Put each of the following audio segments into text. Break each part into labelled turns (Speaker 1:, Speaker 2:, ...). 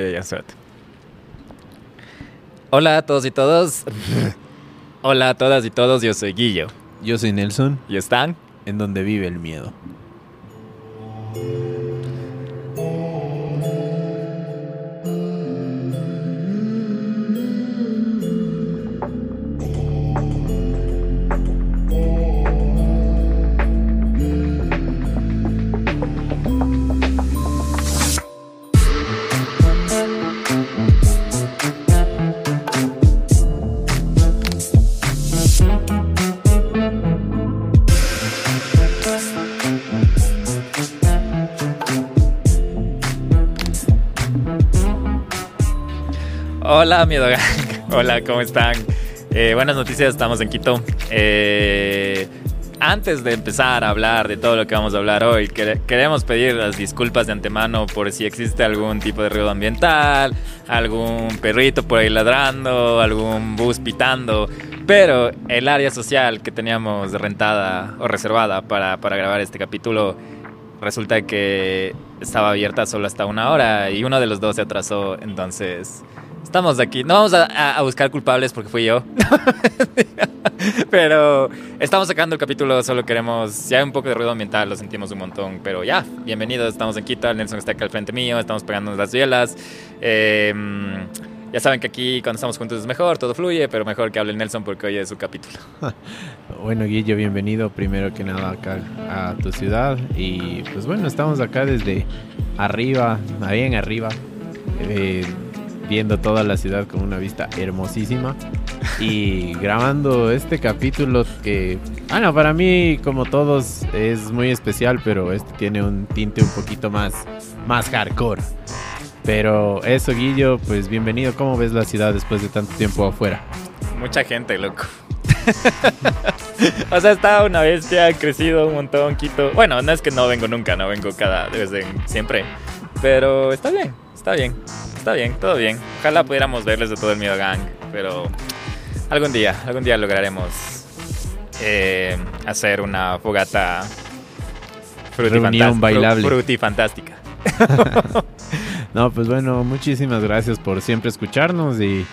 Speaker 1: Ya, espérate. Hola a todos y todos. Hola a todas y todos, yo soy Guillo.
Speaker 2: Yo soy Nelson,
Speaker 1: ¿Y están?
Speaker 2: en donde vive el miedo.
Speaker 1: Miedo. Hola, ¿cómo están? Eh, buenas noticias, estamos en Quito. Eh, antes de empezar a hablar de todo lo que vamos a hablar hoy, quere- queremos pedir las disculpas de antemano por si existe algún tipo de ruido ambiental, algún perrito por ahí ladrando, algún bus pitando. Pero el área social que teníamos rentada o reservada para, para grabar este capítulo resulta que estaba abierta solo hasta una hora y uno de los dos se atrasó, entonces estamos aquí. No vamos a, buscar culpables porque fui yo, pero estamos sacando el capítulo, solo queremos, si hay un poco de ruido ambiental, lo sentimos un montón, pero ya, bienvenidos, estamos en Quito, Nelson está acá al frente mío, estamos pegándonos las bielas. Eh, ya saben que aquí cuando estamos juntos es mejor, todo fluye, pero mejor que hable Nelson porque hoy es su capítulo.
Speaker 2: Bueno, Guillo, bienvenido primero que nada acá a tu ciudad. Y pues bueno, estamos acá desde arriba, bien arriba, eh, viendo toda la ciudad con una vista hermosísima. Y grabando este capítulo que, bueno, para mí como todos es muy especial, pero este tiene un tinte un poquito más, más hardcore. Pero eso, Guillo, pues bienvenido. ¿Cómo ves la ciudad después de tanto tiempo afuera?
Speaker 1: Mucha gente, loco. o sea, está una bestia, ha crecido un montón, Quito. Bueno, no es que no vengo nunca, no vengo cada desde siempre. Pero está bien, está bien, está bien, todo bien. Ojalá pudiéramos verles de todo el miedo gang, pero algún día, algún día lograremos eh, hacer una fogata
Speaker 2: bailable.
Speaker 1: fru- frutifantástica.
Speaker 2: No, pues bueno, muchísimas gracias por siempre escucharnos y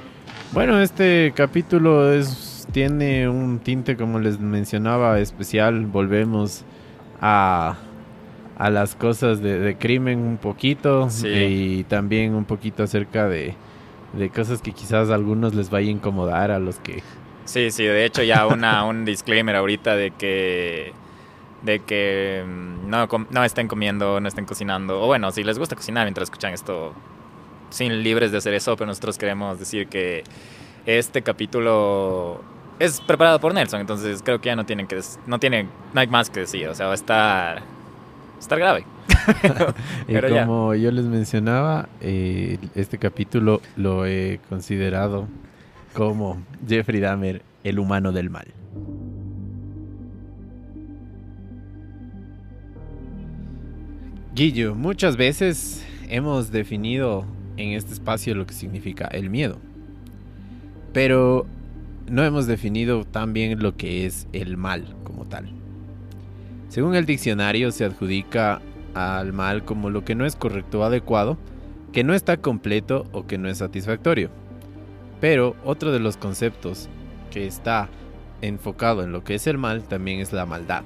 Speaker 2: bueno, este capítulo es tiene un tinte como les mencionaba especial, volvemos a a las cosas de, de crimen un poquito
Speaker 1: Sí.
Speaker 2: y también un poquito acerca de, de cosas que quizás a algunos les vaya a incomodar a los que
Speaker 1: Sí, sí, de hecho ya una, un disclaimer ahorita de que de que mm, no, no estén comiendo, no estén cocinando, o bueno, si les gusta cocinar mientras escuchan esto, sin libres de hacer eso, pero nosotros queremos decir que este capítulo es preparado por Nelson, entonces creo que ya no tienen que no tiene no hay más que decir, o sea, va a estar estar grave.
Speaker 2: Y
Speaker 1: Pero ya.
Speaker 2: como yo les mencionaba, eh, este capítulo lo he considerado como Jeffrey Dahmer, el humano del mal. Guillo, muchas veces hemos definido en este espacio lo que significa el miedo, pero no hemos definido tan bien lo que es el mal como tal. Según el diccionario se adjudica al mal como lo que no es correcto o adecuado, que no está completo o que no es satisfactorio. Pero otro de los conceptos que está enfocado en lo que es el mal también es la maldad.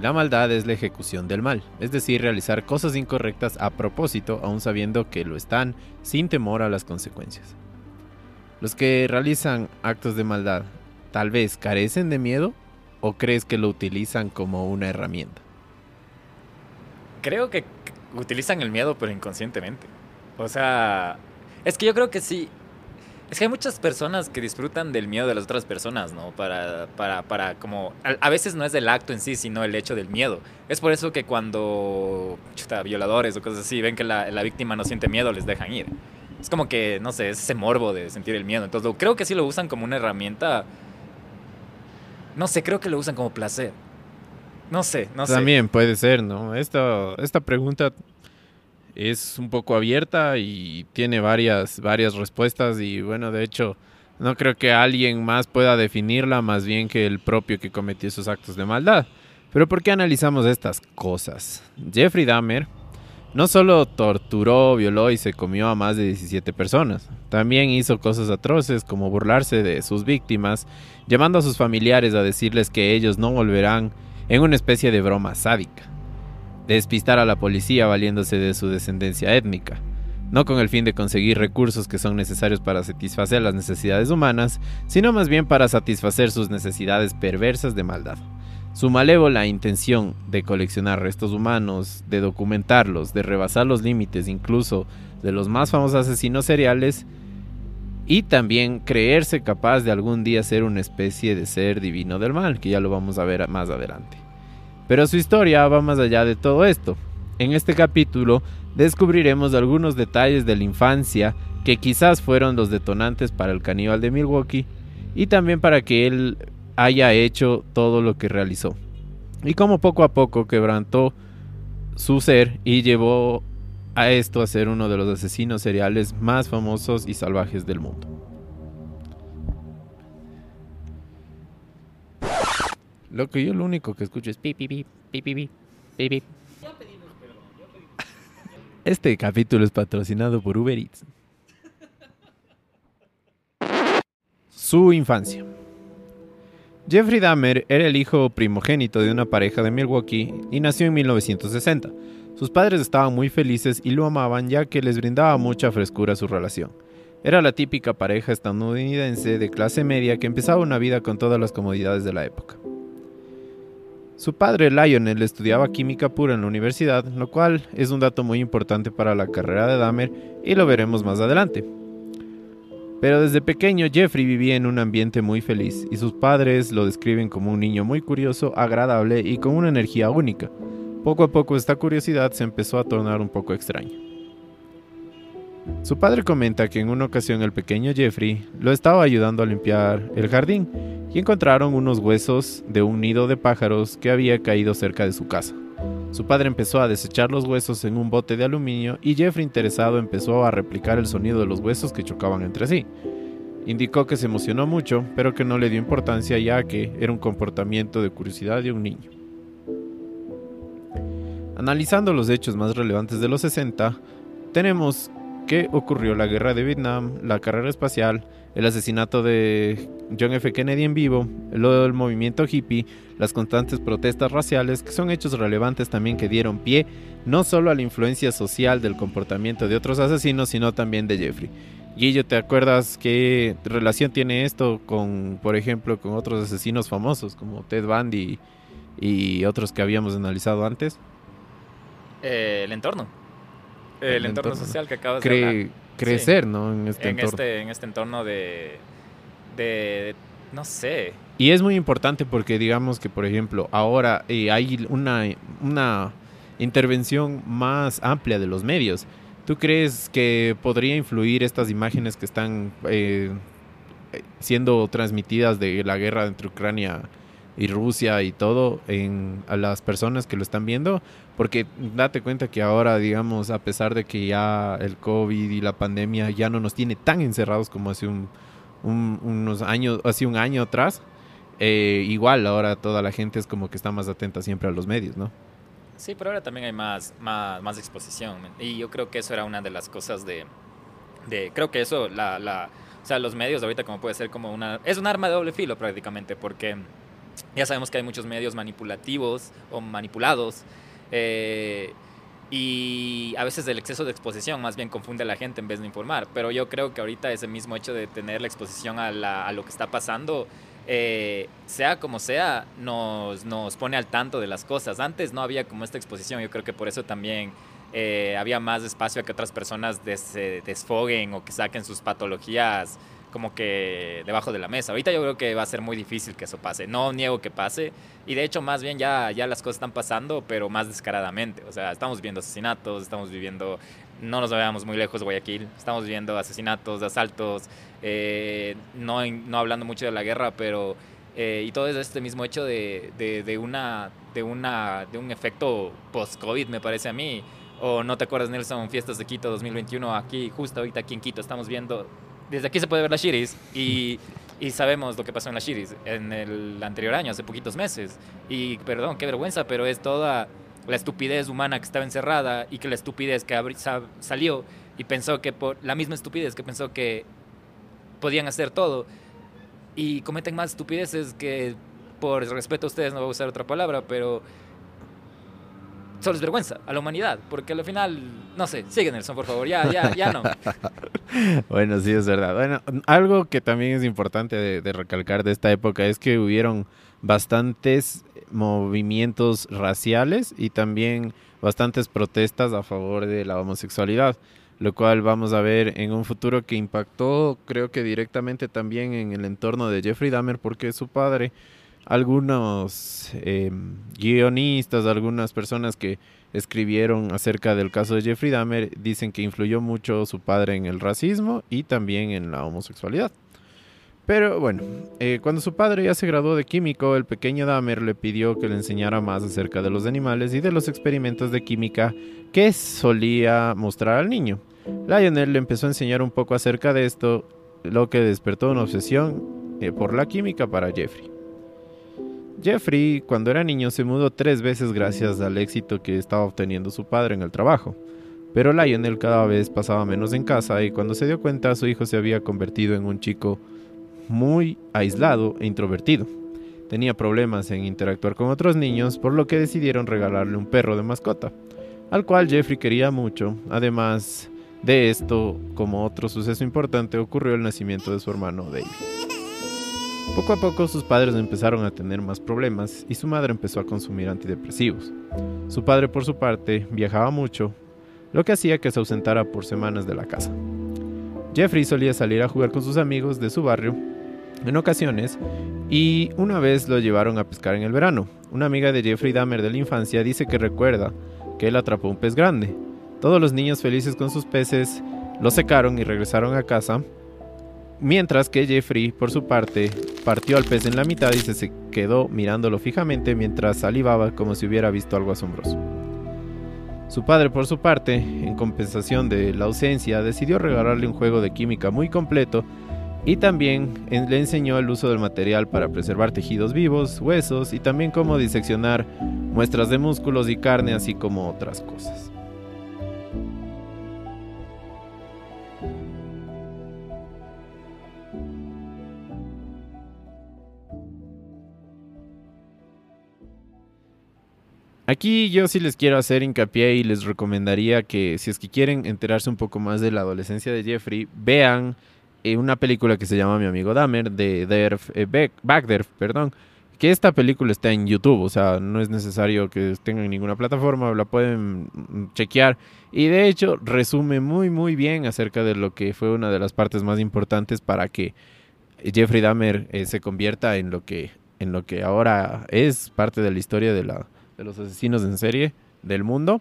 Speaker 2: La maldad es la ejecución del mal, es decir, realizar cosas incorrectas a propósito aun sabiendo que lo están sin temor a las consecuencias. Los que realizan actos de maldad tal vez carecen de miedo o crees que lo utilizan como una herramienta.
Speaker 1: Creo que utilizan el miedo, pero inconscientemente. O sea, es que yo creo que sí. Es que hay muchas personas que disfrutan del miedo de las otras personas, ¿no? Para, para, para como... A, veces no es el acto en sí, sino el hecho del miedo. Es por eso que cuando chuta, violadores o cosas así ven que la, la víctima no siente miedo, les dejan ir. Es como que, no sé, es ese morbo de sentir el miedo. Entonces, lo- creo que sí lo usan como una herramienta. No sé, creo que lo usan como placer. No sé, no sé.
Speaker 2: También puede ser, ¿no? Esta, esta pregunta es un poco abierta y tiene varias, varias respuestas y bueno, de hecho, no creo que alguien más pueda definirla más bien que el propio que cometió esos actos de maldad. Pero ¿por qué analizamos estas cosas? Jeffrey Dahmer no solo torturó, violó y se comió a más de 17 personas, también hizo cosas atroces como burlarse de sus víctimas, llamando a sus familiares a decirles que ellos no volverán en una especie de broma sádica, despistar a la policía valiéndose de su descendencia étnica, no con el fin de conseguir recursos que son necesarios para satisfacer las necesidades humanas, sino más bien para satisfacer sus necesidades perversas de maldad. Su malévola intención de coleccionar restos humanos, de documentarlos, de rebasar los límites incluso de los más famosos asesinos seriales, y también creerse capaz de algún día ser una especie de ser divino del mal, que ya lo vamos a ver más adelante. Pero su historia va más allá de todo esto. En este capítulo descubriremos algunos detalles de la infancia que quizás fueron los detonantes para el caníbal de Milwaukee y también para que él haya hecho todo lo que realizó. Y como poco a poco quebrantó su ser y llevó a esto a ser uno de los asesinos seriales más famosos y salvajes del mundo. Lo que yo lo único que escucho es pi pi pi pi pi pi pi. Este capítulo es patrocinado por Uber Eats. Su infancia. Jeffrey Dahmer era el hijo primogénito de una pareja de Milwaukee y nació en 1960. Sus padres estaban muy felices y lo amaban ya que les brindaba mucha frescura su relación. Era la típica pareja estadounidense de clase media que empezaba una vida con todas las comodidades de la época. Su padre Lionel estudiaba química pura en la universidad, lo cual es un dato muy importante para la carrera de Dahmer y lo veremos más adelante. Pero desde pequeño Jeffrey vivía en un ambiente muy feliz y sus padres lo describen como un niño muy curioso, agradable y con una energía única. Poco a poco esta curiosidad se empezó a tornar un poco extraña. Su padre comenta que en una ocasión el pequeño Jeffrey lo estaba ayudando a limpiar el jardín y encontraron unos huesos de un nido de pájaros que había caído cerca de su casa. Su padre empezó a desechar los huesos en un bote de aluminio y Jeffrey interesado empezó a replicar el sonido de los huesos que chocaban entre sí. Indicó que se emocionó mucho, pero que no le dio importancia ya que era un comportamiento de curiosidad de un niño. Analizando los hechos más relevantes de los 60, tenemos que ocurrió la guerra de Vietnam, la carrera espacial, el asesinato de John F. Kennedy en vivo, lo del movimiento hippie, las constantes protestas raciales, que son hechos relevantes también que dieron pie no solo a la influencia social del comportamiento de otros asesinos, sino también de Jeffrey. Guillo, ¿te acuerdas qué relación tiene esto con, por ejemplo, con otros asesinos famosos como Ted Bundy y otros que habíamos analizado antes?
Speaker 1: Eh, el entorno. El, entorno, social que acabas de hablar.
Speaker 2: Crecer, ¿no? En este
Speaker 1: en
Speaker 2: entorno.
Speaker 1: Este, en este entorno de, de, no sé.
Speaker 2: Y es muy importante porque digamos que, por ejemplo, ahora eh, hay una, una intervención más amplia de los medios. ¿Tú crees que podría influir estas imágenes que están eh, siendo transmitidas de la guerra entre Ucrania y Rusia y todo en a las personas que lo están viendo? Porque date cuenta que ahora, digamos, a pesar de que ya el COVID y la pandemia ya no nos tiene tan encerrados como hace un, un- unos años, hace un año atrás, eh, igual ahora toda la gente es como que está más atenta siempre a los medios, ¿no?
Speaker 1: Sí, pero ahora también hay más, más, exposición. Y yo creo que eso era una de las cosas de... de creo que eso, la, la, o sea, los medios ahorita como puede ser como una... Es un arma de doble filo prácticamente, porque ya sabemos que hay muchos medios manipulativos o manipulados. eh, y a veces el exceso de exposición más bien confunde a la gente en vez de informar. Pero yo creo que ahorita ese mismo hecho de tener la exposición a, lo que está pasando, eh, sea como sea, nos, nos pone al tanto de las cosas. Antes no había como esta exposición, yo creo que por eso también eh, había más espacio a que otras personas se desfoguen o que saquen sus patologías como que debajo de la mesa. Ahorita yo creo que va a ser muy difícil que eso pase. No niego que pase. Y de hecho, más bien ya, ya las cosas están pasando, pero más descaradamente. O sea, estamos viendo asesinatos, estamos viviendo, no nos vayamos muy lejos Guayaquil, estamos viendo asesinatos, asaltos, eh, no, no hablando mucho de la guerra, pero... eh, y todo es este mismo hecho de, de, de una, de, una, de un efecto post-COVID, me parece a mí. O no te acuerdas, Nelson, Fiestas de Quito 2021, aquí, justo ahorita aquí en Quito, estamos viendo desde aquí se puede ver la Shiris y, y sabemos lo que pasó en la Shiris en el anterior año, hace poquitos meses. Y perdón, qué vergüenza, pero es toda la estupidez humana que estaba encerrada y que la estupidez que salió y pensó que por la misma estupidez que pensó que podían hacer todo y cometen más estupideces que por respeto a ustedes no voy a usar otra palabra, pero solo es vergüenza a la humanidad, porque al final, no sé, sigue Nelson, por favor, ya, ya, ya no.
Speaker 2: bueno, sí, es verdad. Bueno, algo que también es importante de, recalcar de esta época es que hubieron bastantes movimientos raciales y también bastantes protestas a favor de la homosexualidad, lo cual vamos a ver en un futuro que impactó creo que directamente también en el entorno de Jeffrey Dahmer porque su padre algunos em, guionistas, algunas personas que escribieron acerca del caso de Jeffrey Dahmer dicen que influyó mucho su padre en el racismo y también en la homosexualidad. Pero bueno, eh, cuando su padre ya se graduó de químico, el pequeño Dahmer le pidió que le enseñara más acerca de los animales y de los experimentos de química que solía mostrar al niño. Lionel le empezó a enseñar un poco acerca de esto, lo que despertó una obsesión eh, por la química para Jeffrey. Jeffrey, cuando era niño, se mudó tres veces gracias al éxito que estaba obteniendo su padre en el trabajo. Pero Lionel cada vez pasaba menos en casa y cuando se dio cuenta su hijo se había convertido en un chico muy aislado e introvertido. Tenía problemas en interactuar con otros niños, por lo que decidieron regalarle un perro de mascota, al cual Jeffrey quería mucho. Además de esto, como otro suceso importante, ocurrió el nacimiento de su hermano David. Poco a poco sus padres empezaron a tener más problemas y su madre empezó a consumir antidepresivos. Su padre por su parte viajaba mucho, lo que hacía que se ausentara por semanas de la casa. Jeffrey solía salir a jugar con sus amigos de su barrio en ocasiones y una vez lo llevaron a pescar en el verano. Una amiga de Jeffrey Dahmer de la infancia dice que recuerda que él atrapó un pez grande. Todos los niños felices con sus peces lo secaron y regresaron a casa Mientras que Jeffrey, por su parte, partió al pez en la mitad y se quedó mirándolo fijamente mientras salivaba como si hubiera visto algo asombroso. Su padre, por su parte, en compensación de la ausencia, decidió regalarle un juego de química muy completo y también le enseñó el uso del material para preservar tejidos vivos, huesos y también cómo diseccionar muestras de músculos y carne, así como otras cosas. Aquí yo sí les quiero hacer hincapié y les recomendaría que si es que quieren enterarse un poco más de la adolescencia de Jeffrey, vean eh, una película que se llama Mi amigo Dahmer de Derf, eh, Backderf, perdón, que esta película está en YouTube, o sea, no es necesario que tengan ninguna plataforma, la pueden chequear. Y de hecho resume muy muy bien acerca de lo que fue una de las partes más importantes para que Jeffrey Dahmer eh, se convierta en lo que en lo que ahora es parte de la historia de la de los asesinos en serie del mundo.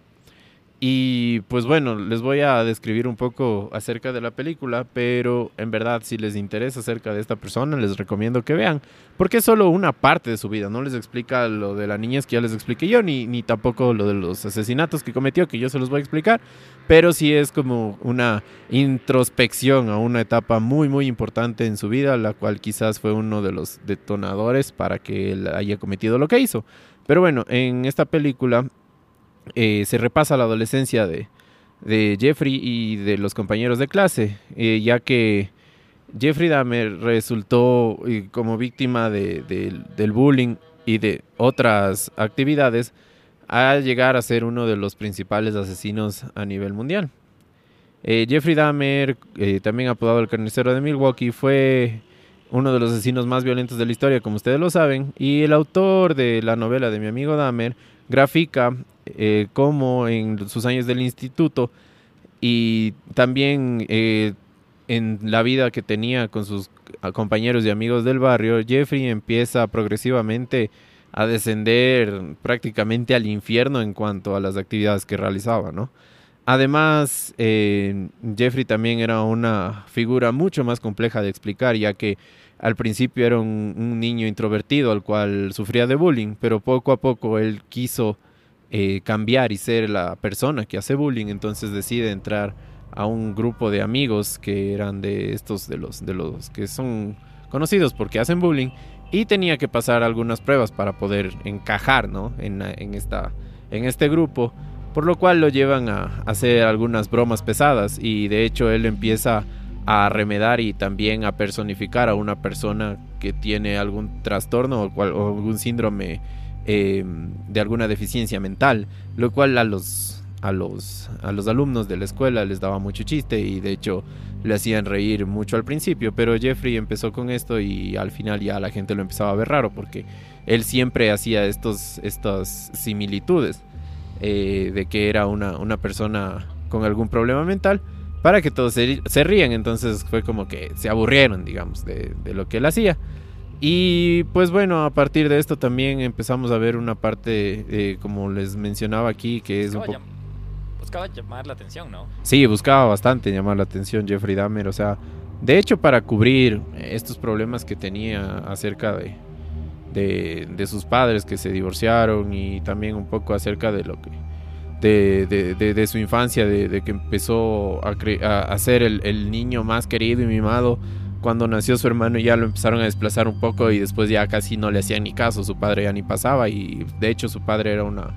Speaker 2: Y pues bueno, les voy a describir un poco acerca de la película, pero en verdad si les interesa acerca de esta persona, les recomiendo que vean, porque es solo una parte de su vida, no les explica lo de la niñez que ya les expliqué yo, ni, ni tampoco lo de los asesinatos que cometió, que yo se los voy a explicar, pero sí es como una introspección a una etapa muy muy importante en su vida, la cual quizás fue uno de los detonadores para que él haya cometido lo que hizo. Pero bueno, en esta película eh, se repasa la adolescencia de, Jeffrey y de los compañeros de clase, eh, ya que Jeffrey Dahmer resultó eh, como víctima del bullying y de otras actividades a llegar a ser uno de los principales asesinos a nivel mundial. Jeffrey Dahmer, también apodado el carnicero de Milwaukee, fue uno de los asesinos más violentos de la historia, como ustedes lo saben, y el autor de la novela de mi amigo Dahmer grafica eh, cómo en sus años del instituto y también eh, en la vida que tenía con sus compañeros y amigos del barrio, Jeffrey empieza progresivamente a descender prácticamente al infierno en cuanto a las actividades que realizaba, ¿no? Además, eh, Jeffrey también era una figura mucho más compleja de explicar, ya que al principio era un, niño introvertido al cual sufría de bullying, pero poco a poco él quiso eh, cambiar y ser la persona que hace bullying, entonces decide entrar a un grupo de amigos que eran de estos, de los, de los que son conocidos porque hacen bullying, y tenía que pasar algunas pruebas para poder encajar, ¿no? En, esta en este grupo, por lo cual lo llevan a hacer algunas bromas pesadas y de hecho él empieza a remedar y también a personificar a una persona que tiene algún trastorno o, algún síndrome em, de alguna deficiencia mental, lo cual a los, a, los, a los alumnos de la escuela les daba mucho chiste y de hecho le hacían reír mucho al principio, pero Jeffrey empezó con esto y al final ya la gente lo empezaba a ver raro porque él siempre hacía estos, estas similitudes eh, de que era una, una persona con algún problema mental para que todos se, se rían. Entonces fue como que se aburrieron, digamos, de, lo que él hacía. Y pues bueno, a partir de esto también empezamos a ver una parte, eh, como les mencionaba aquí, que es un poco...
Speaker 1: Buscaba llamar la atención, ¿no?
Speaker 2: Sí, buscaba bastante llamar la atención Jeffrey Dahmer. O sea, de hecho para cubrir estos problemas que tenía acerca de, de, sus padres que se divorciaron y también un poco acerca de lo que de, su infancia, de, que empezó a, a, ser el, niño más querido y mimado. Cuando nació su hermano ya lo empezaron a desplazar un poco y después ya casi no le hacían ni caso, su padre ya ni pasaba y de hecho su padre era una...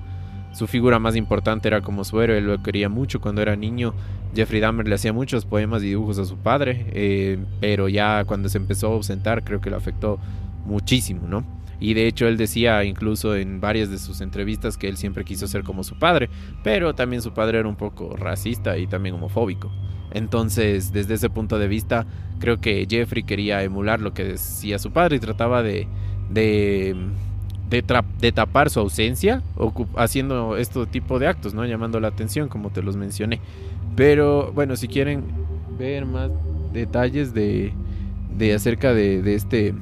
Speaker 2: Su figura más importante era como su héroe, lo quería mucho cuando era niño. Jeffrey Dahmer le hacía muchos poemas y dibujos a su padre, eh, pero ya cuando se empezó a ausentar creo que lo afectó muchísimo, ¿no? Y de hecho él decía incluso en varias de sus entrevistas que él siempre quiso ser como su padre, pero también su padre era un poco racista y también homofóbico. Entonces, desde ese punto de vista, creo que Jeffrey quería emular lo que decía su padre y trataba de, de, de, tapar su ausencia haciendo este tipo de actos, ¿no? Llamando la atención, como te los mencioné. Pero bueno, si quieren ver más detalles de, de acerca de, de este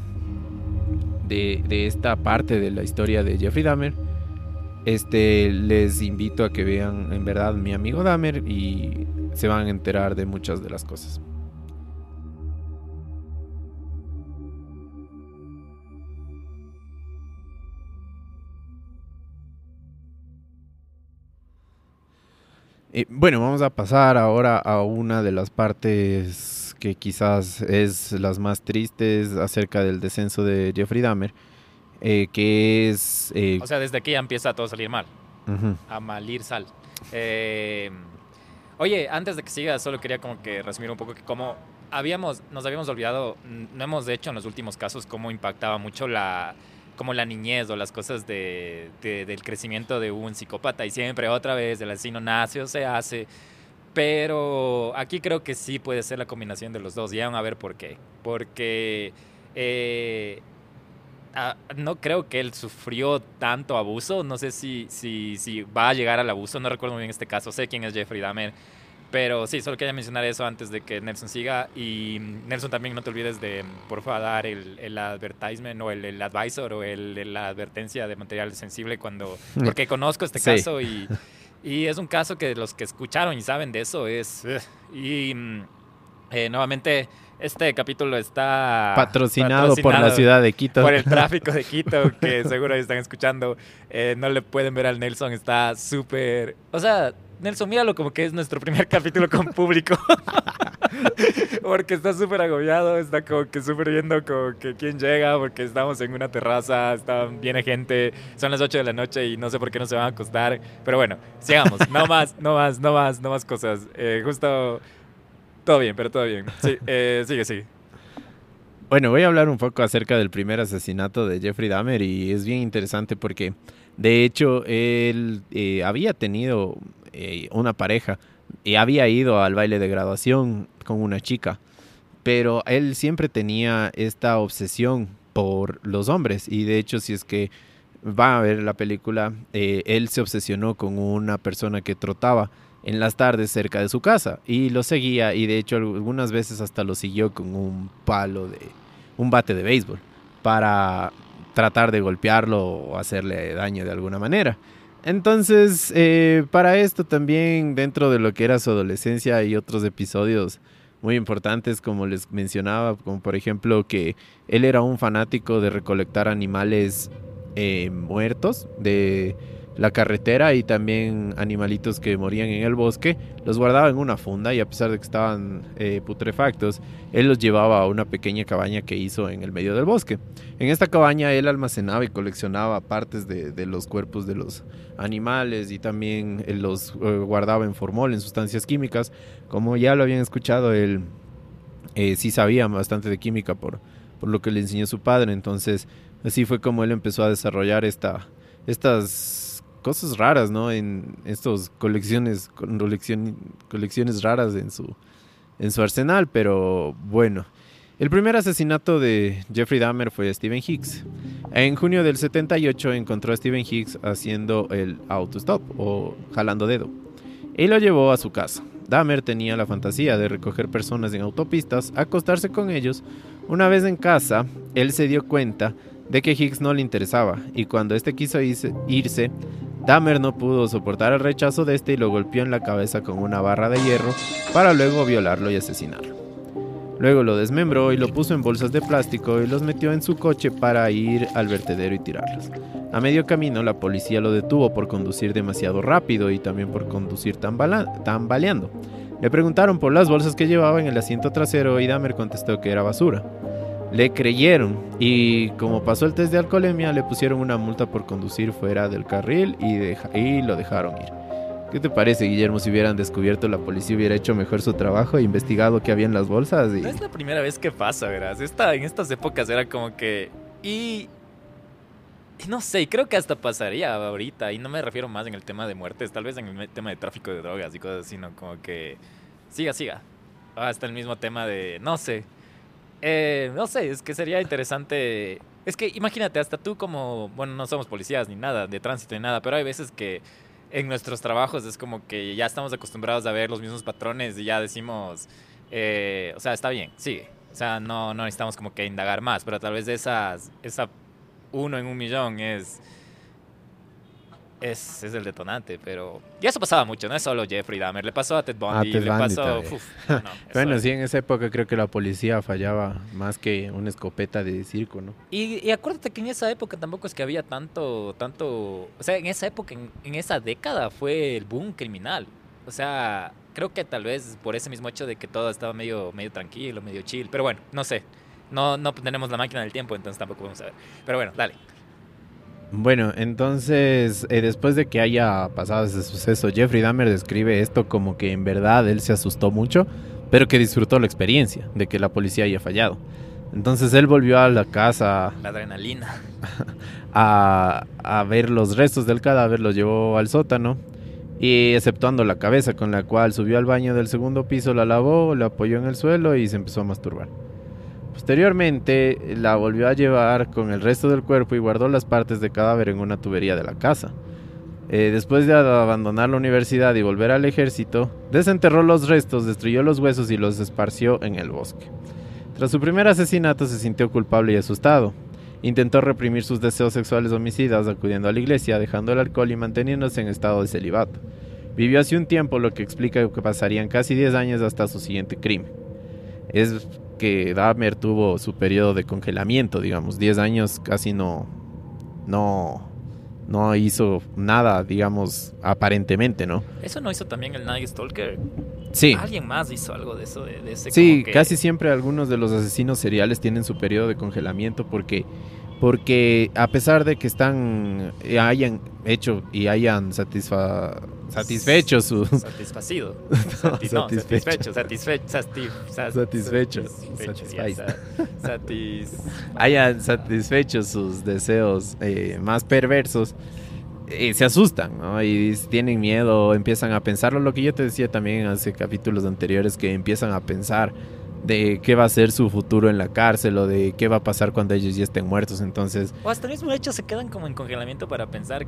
Speaker 2: de, esta parte de la historia de Jeffrey Dahmer, este, les invito a que vean en verdad mi amigo Dahmer y se van a enterar de muchas de las cosas. Eh, bueno, vamos a pasar ahora a una de las partes que quizás es las más tristes acerca del descenso de Jeffrey Dahmer, eh, que es...
Speaker 1: Eh, o sea, desde aquí ya empieza todo a salir mal. A malir sal. Eh, oye, antes de que siga, solo quería como que resumir un poco que como habíamos, nos habíamos olvidado, no hemos hecho en los últimos casos cómo impactaba mucho la como la niñez o las cosas de, del crecimiento de un psicópata y siempre otra vez el asesino nace o se hace pero aquí creo que sí puede ser la combinación de los dos. Ya van a ver por qué. Porque eh, ah, no creo que él sufrió tanto abuso. No sé si, si, si va a llegar al abuso. No recuerdo muy bien este caso. Sé quién es Jeffrey Dahmer. Pero sí, solo quería mencionar eso antes de que Nelson siga. Y Nelson, también no te olvides de, por favor, dar el, el advertisement o el, el advisor o el, la advertencia de material sensible cuando... Porque conozco este caso y... Y es un caso que los que escucharon y saben de eso es... Y mm, eh, nuevamente este capítulo está
Speaker 2: patrocinado, por la ciudad de Quito.
Speaker 1: Por el tráfico de Quito, que seguro están escuchando. Eh, no le pueden ver al Nelson, está súper... O sea, Nelson, míralo como que es nuestro primer capítulo con público. porque está súper agobiado, está como que súper viendo como que quién llega, porque estamos en una terraza, está, viene gente, son las 8 de la noche y no sé por qué no se van a acostar. Pero bueno, sigamos, no más, no más, no más, no más cosas. Eh, justo, todo bien, pero todo bien. Sí, eh, sigue, sigue.
Speaker 2: Bueno, voy a hablar un poco acerca del primer asesinato de Jeffrey Dahmer y es bien interesante porque de hecho él eh, había tenido eh, una pareja y había ido al baile de graduación con una chica, pero él siempre tenía esta obsesión por los hombres. Y de hecho si es que va a ver la película, eh, él se obsesionó con una persona que trotaba en las tardes cerca de su casa y lo seguía y de hecho algunas veces hasta lo siguió con un palo de un bate de béisbol para tratar de golpearlo o hacerle daño de alguna manera. Entonces, eh, para esto también, dentro de lo que era su adolescencia, hay otros episodios muy importantes, como les mencionaba, como por ejemplo que él era un fanático de recolectar animales eh, muertos, de la carretera y también animalitos que morían en el bosque, los guardaba en una funda y a pesar de que estaban eh, putrefactos, él los llevaba a una pequeña cabaña que hizo en el medio del bosque. En esta cabaña él almacenaba y coleccionaba partes de, los cuerpos de los animales y también él los eh, guardaba en formol, en sustancias químicas. Como ya lo habían escuchado, él eh, sí sabía bastante de química por, por lo que le enseñó su padre, entonces así fue como él empezó a desarrollar esta, estas cosas raras, ¿no? En estos colecciones, colecciones raras en su, en su arsenal, pero bueno. El primer asesinato de Jeffrey Dahmer fue Stephen Hicks. En junio del 78 encontró a Stephen Hicks haciendo el autostop o jalando dedo. Y lo llevó a su casa. Dahmer tenía la fantasía de recoger personas en autopistas, acostarse con ellos. Una vez en casa, él se dio cuenta de que Hicks no le interesaba y cuando este quiso irse, Dahmer no pudo soportar el rechazo de este y lo golpeó en la cabeza con una barra de hierro para luego violarlo y asesinarlo. Luego lo desmembró y lo puso en bolsas de plástico y los metió en su coche para ir al vertedero y tirarlos. A medio camino la policía lo detuvo por conducir demasiado rápido y también por conducir tambaleando. Le preguntaron por las bolsas que llevaba en el asiento trasero y Dahmer contestó que era basura. Le creyeron y como pasó el test de alcoholemia le pusieron una multa por conducir fuera del carril y, lo dejaron ir. ¿Qué te parece, Guillermo, si hubieran descubierto la policía hubiera hecho mejor su trabajo e investigado qué había en las bolsas?
Speaker 1: No es la primera vez que pasa, ¿verdad? Esta, en estas épocas era como que... Y... no sé, creo que hasta pasaría ahorita, y no me refiero más en el tema de muertes, tal vez en el tema de tráfico de drogas y cosas así. Como que... Siga, siga. Hasta el mismo tema de... No sé. Eh, no sé, es que sería interesante. Es que imagínate, hasta tú como, bueno, no somos policías ni nada, de tránsito ni nada, pero hay veces que en nuestros trabajos es como que ya estamos acostumbrados a ver los mismos patrones y ya decimos, eh, o sea, está bien, sigue. O sea, no, no necesitamos como que indagar más, pero tal vez esas, esa uno en un millón es es, es, el detonante, pero ya eso pasaba mucho, no es solo Jeffrey Dahmer, le pasó a Ted Bundy, le pasó...
Speaker 2: bueno, sí, en esa época creo que la policía fallaba más que una escopeta de circo, ¿no?
Speaker 1: Y, acuérdate que en esa época tampoco es que había tanto, tanto... O sea, en esa época, en, esa década fue el boom criminal. O sea, creo que tal vez por ese mismo hecho de que todo estaba medio, medio tranquilo, medio chill, pero bueno, no sé. No, no tenemos la máquina del tiempo, entonces tampoco vamos a ver. Pero bueno, dale.
Speaker 2: Bueno, entonces, eh, después de que haya pasado ese suceso, Jeffrey Dahmer describe esto como que en verdad él se asustó mucho, pero que disfrutó la experiencia de que la policía haya fallado. Entonces él volvió a la casa.
Speaker 1: La adrenalina.
Speaker 2: A, a ver los restos del cadáver, los llevó al sótano y exceptuando la cabeza con la cual subió al baño del segundo piso, la lavó, la apoyó en el suelo y se empezó a masturbar. Posteriormente la volvió a llevar con el resto del cuerpo y guardó las partes de cadáver en una tubería de la casa. Eh, después de abandonar la universidad y volver al ejército, desenterró los restos, destruyó los huesos y los esparció en el bosque. Tras su primer asesinato se sintió culpable y asustado. Intentó reprimir sus deseos sexuales homicidas acudiendo a la iglesia, dejando el alcohol y manteniéndose en estado de celibato. Vivió hace un tiempo, lo que explica que pasarían casi 10 años hasta su siguiente crimen. Es que Dahmer tuvo su periodo de congelamiento, digamos, 10 años casi no, no, no hizo nada, digamos, aparentemente, ¿no?
Speaker 1: Eso no hizo también el Night Stalker.
Speaker 2: Sí.
Speaker 1: Alguien más hizo algo de eso, de, ese
Speaker 2: Sí, casi siempre algunos de los asesinos seriales tienen su periodo de congelamiento porque porque a pesar de que están eh, hayan hecho y hayan satisfa, satisfecho su
Speaker 1: satisfacido. Satisfecho. satisfecho
Speaker 2: satisfecho hayan satisfecho sus deseos eh, más perversos eh, se asustan ¿no? y tienen miedo empiezan a pensarlo. Lo que yo te decía también hace capítulos anteriores que empiezan a pensar de qué va a ser su futuro en la cárcel o de qué va a pasar cuando ellos ya estén muertos. Entonces.
Speaker 1: O hasta el mismo hecho se quedan como en congelamiento para pensar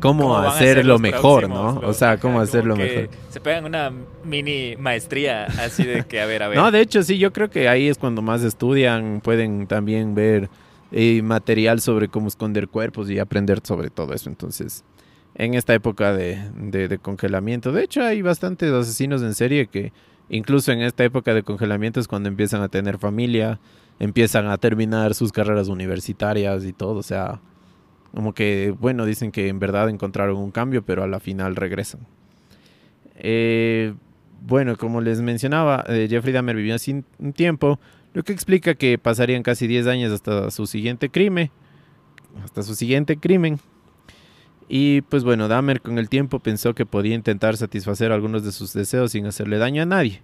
Speaker 2: cómo, hacer lo mejor, ¿no? o sea, cómo hacer lo mejor.
Speaker 1: Se pegan una mini maestría así de que, a ver, a ver.
Speaker 2: no, de hecho, sí, yo creo que ahí es cuando más estudian, pueden también ver eh, material sobre cómo esconder cuerpos y aprender sobre todo eso. Entonces, en esta época de, de congelamiento, de hecho, hay bastantes asesinos en serie que Incluso en esta época de congelamiento es cuando empiezan a tener familia, empiezan a terminar sus carreras universitarias y todo. O sea, Como que, bueno, dicen que en verdad encontraron un cambio, pero a la final regresan. Eh, bueno, como les mencionaba, eh, Jeffrey Dahmer vivió así un tiempo, lo que explica que pasarían casi 10 años hasta su siguiente crimen, hasta su siguiente crimen. Y pues bueno, Dahmer con el tiempo pensó que podía intentar satisfacer algunos de sus deseos sin hacerle daño a nadie.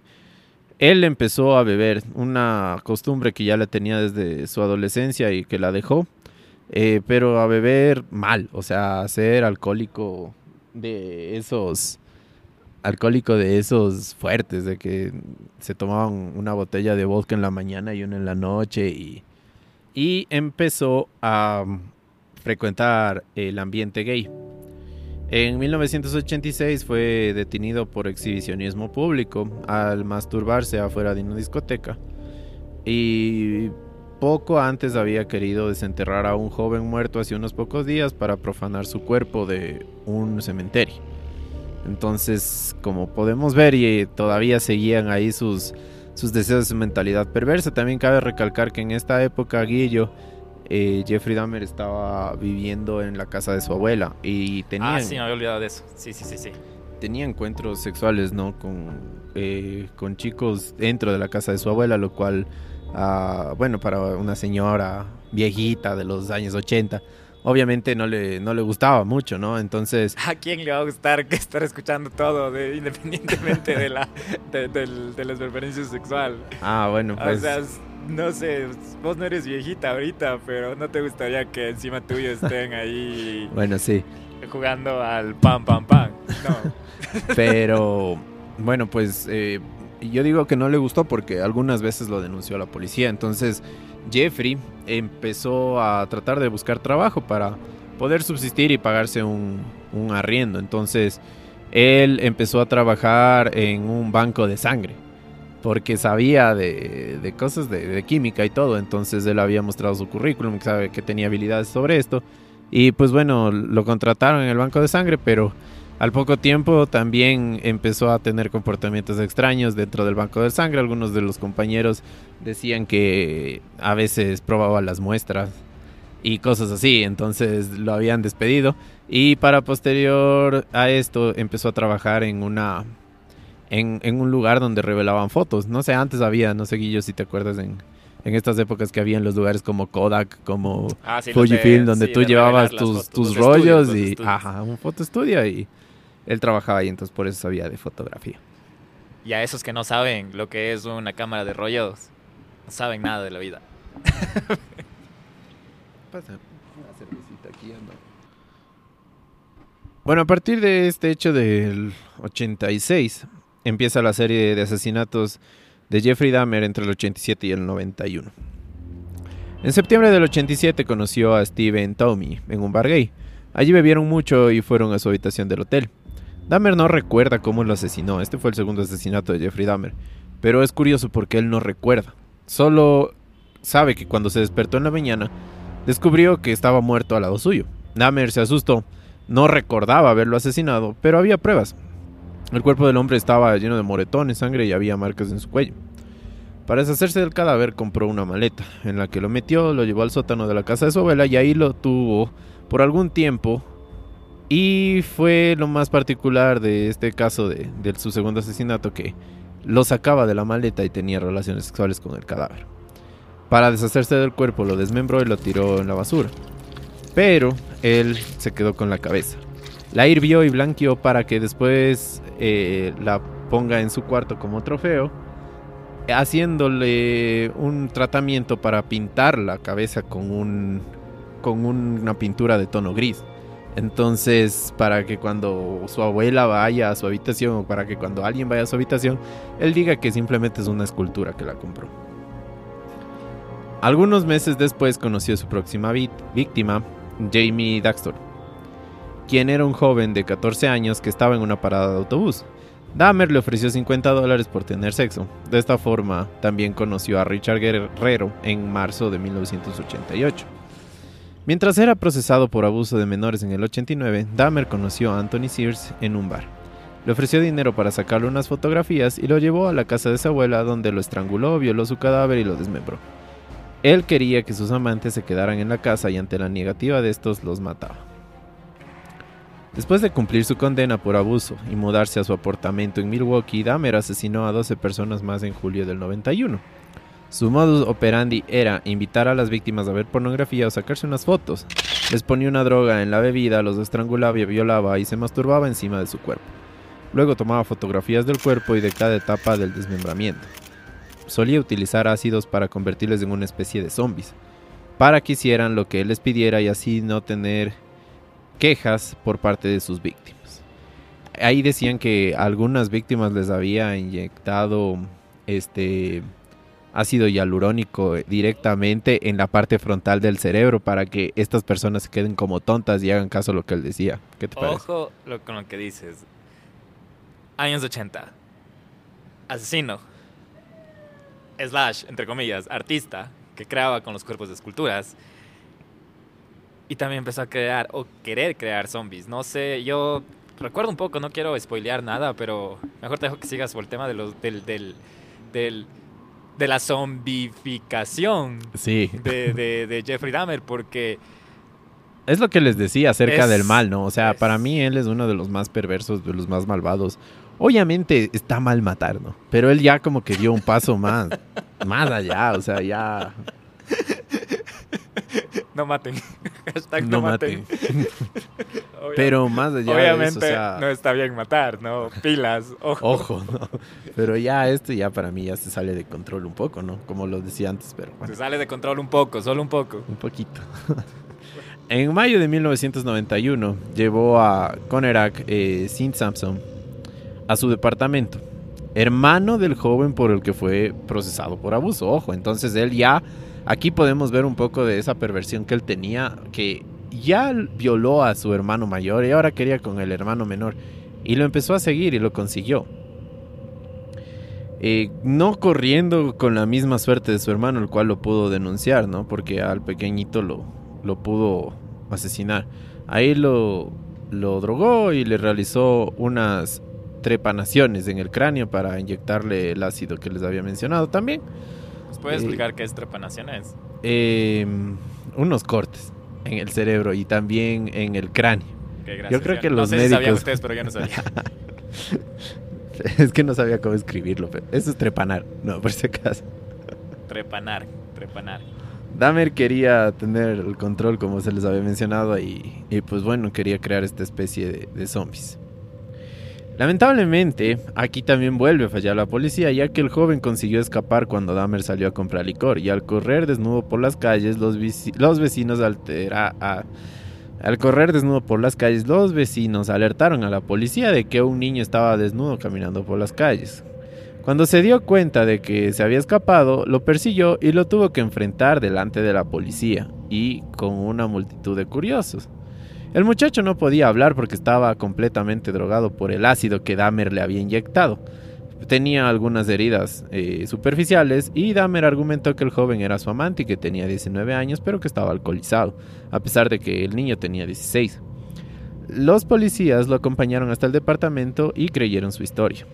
Speaker 2: Él empezó a beber, una costumbre que ya la tenía desde su adolescencia y que la dejó, eh, pero a beber mal, o sea, a ser alcohólico de esos alcohólico de esos fuertes, de que se tomaban una botella de vodka en la mañana y una en la noche y, y empezó a frecuentar el ambiente gay. En 1986 fue detenido por exhibicionismo público al masturbarse afuera de una discoteca y poco antes había querido desenterrar a un joven muerto hace unos pocos días para profanar su cuerpo de un cementerio. Entonces, como podemos ver, y todavía seguían ahí sus, sus deseos de mentalidad perversa. También cabe recalcar que en esta época, Guillo, eh, Jeffrey Dahmer estaba viviendo en la casa de su abuela y tenía...
Speaker 1: Ah, sí, me había olvidado de eso. Sí, sí, sí, sí.
Speaker 2: Tenía encuentros sexuales, ¿no? Con, eh, con chicos dentro de la casa de su abuela, lo cual, ah, bueno, para una señora viejita de los años 80, obviamente no le, no le gustaba mucho, ¿no? Entonces...
Speaker 1: ¿A quién le va a gustar que estar escuchando todo, de, independientemente de la, de, de, las preferencias sexual?
Speaker 2: Ah, bueno, pues...
Speaker 1: O sea, no sé, vos no eres viejita ahorita, pero no te gustaría que encima tuyo estén ahí...
Speaker 2: bueno, sí.
Speaker 1: Jugando al pam, pam, pam. No.
Speaker 2: pero, bueno, pues... Eh, yo digo que no le gustó porque algunas veces lo denunció a la policía, entonces Jeffrey empezó a tratar de buscar trabajo para poder subsistir y pagarse un, arriendo. Entonces, él empezó a trabajar en un banco de sangre porque sabía de, cosas de, química y todo. Entonces él había mostrado su currículum, sabe que tenía habilidades sobre esto. Y pues bueno, lo contrataron en el banco de sangre, pero al poco tiempo también empezó a tener comportamientos extraños dentro del banco de sangre. Algunos de los compañeros decían que a veces probaba las muestras y cosas así. Entonces lo habían despedido. Y para posterior a esto empezó a trabajar en una... En, un lugar donde revelaban fotos. No sé, antes había, no sé Guillo si te acuerdas en, en estas épocas que había en los lugares como Kodak, como ah, Fujifilm, donde tú llevabas tus, tus rollos y... Ajá, un foto estudio y él trabajaba ahí, entonces por eso sabía de fotografía.
Speaker 1: Y a esos que no saben lo que es una cámara de rollos, no saben nada de la vida.
Speaker 2: Pasa una cervecita aquí, anda. Bueno, a partir de este hecho del 86, empieza la serie de asesinatos de Jeffrey Dahmer entre el 87 y el 91. En septiembre del 87 conoció a Steven Tommy en un bar gay. Allí bebieron mucho y fueron a su habitación del hotel. Dahmer no recuerda cómo lo asesinó. Este fue el segundo asesinato de Jeffrey Dahmer. Pero es curioso porque él no recuerda. Solo sabe que cuando se despertó en la mañana, descubrió que estaba muerto al lado suyo. Dahmer se asustó. No recordaba haberlo asesinado, pero había pruebas. El cuerpo del hombre estaba lleno de moretones, sangre y había marcas en su cuello. Para deshacerse del cadáver compró una maleta, en la que lo metió, lo llevó al sótano de la casa de su abuela y ahí lo tuvo por algún tiempo y fue lo más particular de este caso de, su segundo asesinato que lo sacaba de la maleta y tenía relaciones sexuales con el cadáver. Para deshacerse del cuerpo lo desmembró y lo tiró en la basura. Pero él se quedó con la cabeza. La hirvió y blanqueó para que después eh, la ponga en su cuarto como trofeo, haciéndole un tratamiento para pintar la cabeza con, un, con una pintura de tono gris. Entonces, para que cuando su abuela vaya a su habitación o para que cuando alguien vaya a su habitación, él diga que simplemente es una escultura que la compró. Algunos meses después conoció a su próxima víctima, Jamie Daxtor, quien era un joven de 14 años que estaba en una parada de autobús. Dahmer le ofreció 50 dólares por tener sexo. De esta forma, también conoció a Richard Guerrero en marzo de 1988. Mientras era procesado por abuso de menores en el 89, Dahmer conoció a Anthony Sears en un bar. Le ofreció dinero para sacarle unas fotografías y lo llevó a la casa de su abuela donde lo estranguló, violó su cadáver y lo desmembró. Él quería que sus amantes se quedaran en la casa y ante la negativa de estos los mataba. Después de cumplir su condena por abuso y mudarse a su apartamento en Milwaukee, Dahmer asesinó a 12 personas más en julio del 91. Su modus operandi era invitar a las víctimas a ver pornografía o sacarse unas fotos. Les ponía una droga en la bebida, los estrangulaba, violaba y se masturbaba encima de su cuerpo. Luego tomaba fotografías del cuerpo y de cada etapa del desmembramiento. Solía utilizar ácidos para convertirles en una especie de zombies, para que hicieran lo que él les pidiera y así no tener quejas por parte de sus víctimas. Ahí decían que algunas víctimas les había inyectado este ácido hialurónico directamente en la parte frontal del cerebro para que estas personas se queden como tontas y hagan caso a lo que él decía. ¿Qué te parece?
Speaker 1: Ojo lo, con lo que dices. Años 80. Asesino. Slash, entre comillas, artista que creaba con los cuerpos de esculturas y también empezó a crear o querer crear zombies. No sé, yo recuerdo un poco, no quiero spoilear nada, pero mejor te dejo que sigas por el tema de los, del, del, del de la zombificación
Speaker 2: sí.
Speaker 1: de, de, de, Jeffrey Dahmer, porque...
Speaker 2: Es lo que les decía acerca del mal, ¿no? O sea, para mí él es uno de los más perversos, de los más malvados. Obviamente está mal matar, ¿no? Pero él ya como que dio un paso más, más allá, o sea, ya...
Speaker 1: No maten. Hashtag no, maten.
Speaker 2: Pero más allá
Speaker 1: Obviamente
Speaker 2: de eso,
Speaker 1: no está bien matar, ¿no? Pilas, ojo.
Speaker 2: Ojo, ¿no? Pero ya esto ya para mí ya se sale de control un poco, ¿no? Como lo decía antes, pero
Speaker 1: Se sale de control un poco, solo un poco.
Speaker 2: Un poquito. en mayo de 1991 llevó a Conerak eh, Sin Samson a su departamento. Hermano del joven por el que fue procesado por abuso. Ojo, entonces él ya Aquí podemos ver un poco de esa perversión que él tenía, que ya violó a su hermano mayor y ahora quería con el hermano menor. Y lo empezó a seguir y lo consiguió. Eh, no corriendo con la misma suerte de su hermano, el cual lo pudo denunciar, ¿no? Porque al pequeñito lo, lo pudo asesinar. Ahí lo, lo drogó y le realizó unas trepanaciones en el cráneo para inyectarle el ácido que les había mencionado también
Speaker 1: puedes eh, explicar qué es trepanación
Speaker 2: em, unos cortes en el cerebro y también en el cráneo. yo creo que los no sé médicos...
Speaker 1: Si ustedes, pero yo no sabía.
Speaker 2: es que no sabía cómo escribirlo. Pero eso es trepanar, no, por si acaso.
Speaker 1: Trepanar, trepanar.
Speaker 2: Dahmer quería tener el control, como se les había mencionado, y, y pues bueno, quería crear esta especie de, de zombies. Lamentablemente, aquí también vuelve a fallar la policía, ya que el joven consiguió escapar cuando Dahmer salió a comprar licor y al correr desnudo por las calles, los, los vecinos al correr desnudo por las calles, los vecinos alertaron a la policía de que un niño estaba desnudo caminando por las calles. Cuando se dio cuenta de que se había escapado, lo persiguió y lo tuvo que enfrentar delante de la policía y con una multitud de curiosos. El muchacho no podía hablar porque estaba completamente drogado por el ácido que Dahmer le había inyectado. Tenía algunas heridas eh, superficiales y Dahmer argumentó que el joven era su amante y que tenía 19 años pero que estaba alcoholizado, a pesar de que el niño tenía 16. Los policías lo acompañaron hasta el departamento y creyeron su historia.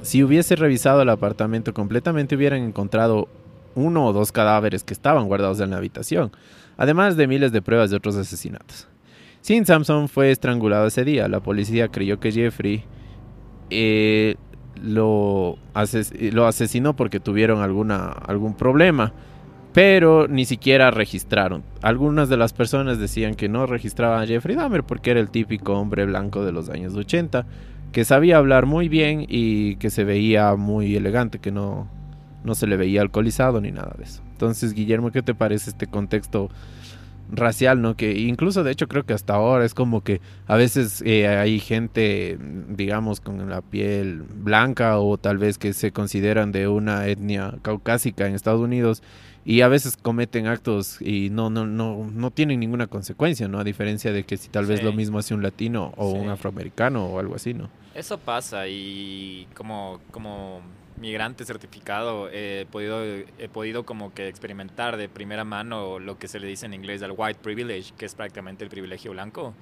Speaker 2: Si hubiese revisado el apartamento completamente hubieran encontrado uno o dos cadáveres que estaban guardados en la habitación, además de miles de pruebas de otros asesinatos. Sin Samson fue estrangulado ese día. La policía creyó que Jeffrey eh, lo, asesinó porque tuvieron alguna, algún problema, pero ni siquiera registraron. Algunas de las personas decían que no registraban a Jeffrey Dahmer porque era el típico hombre blanco de los años 80, que sabía hablar muy bien y que se veía muy elegante, que no, no se le veía alcoholizado ni nada de eso. Entonces, Guillermo, ¿qué te parece este contexto? Racial, ¿no? Que incluso de hecho creo que hasta ahora es como que a veces eh, hay gente, digamos, con la piel blanca o tal vez que se consideran de una etnia caucásica en Estados Unidos y a veces cometen actos y no no no no tienen ninguna consecuencia, ¿no? A diferencia de que si tal vez lo mismo hace un latino o un afroamericano o algo así, ¿no?
Speaker 1: Eso pasa y como como migrante certificado he podido, he podido como que experimentar de primera mano lo que se le dice en inglés el white privilege, que es prácticamente el privilegio blanco.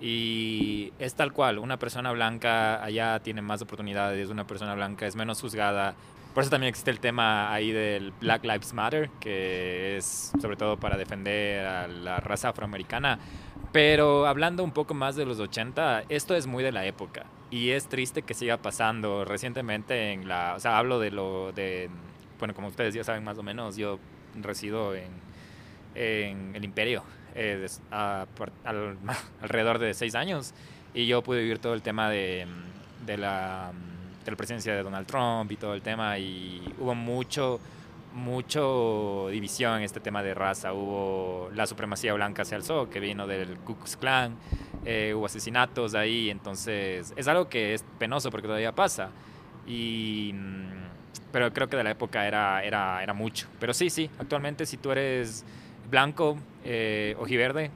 Speaker 1: Y es tal cual, una persona blanca allá tiene más oportunidades, una persona blanca es menos juzgada, por eso también existe el tema ahí del Black Lives Matter, que es sobre todo para defender a la raza afroamericana. Pero hablando un poco más de los 80, esto es muy de la época y es triste que siga pasando. Recientemente en la, o sea, hablo de lo de, bueno, como ustedes ya saben más o menos, yo resido en, en el Imperio eh, alrededor de seis años y yo pude vivir todo el tema de, de la de la presidencia de Donald Trump y todo el tema y hubo mucho mucho división en este tema de raza. Hubo la supremacía blanca se alzó, que vino del Ku Klux Klan, eh, hubo asesinatos ahí, entonces es algo que es penoso porque todavía pasa. Y, mm, pero creo que de la época era, era, era mucho. Pero sí, sí, actualmente si tú eres blanco, eh, ojiverde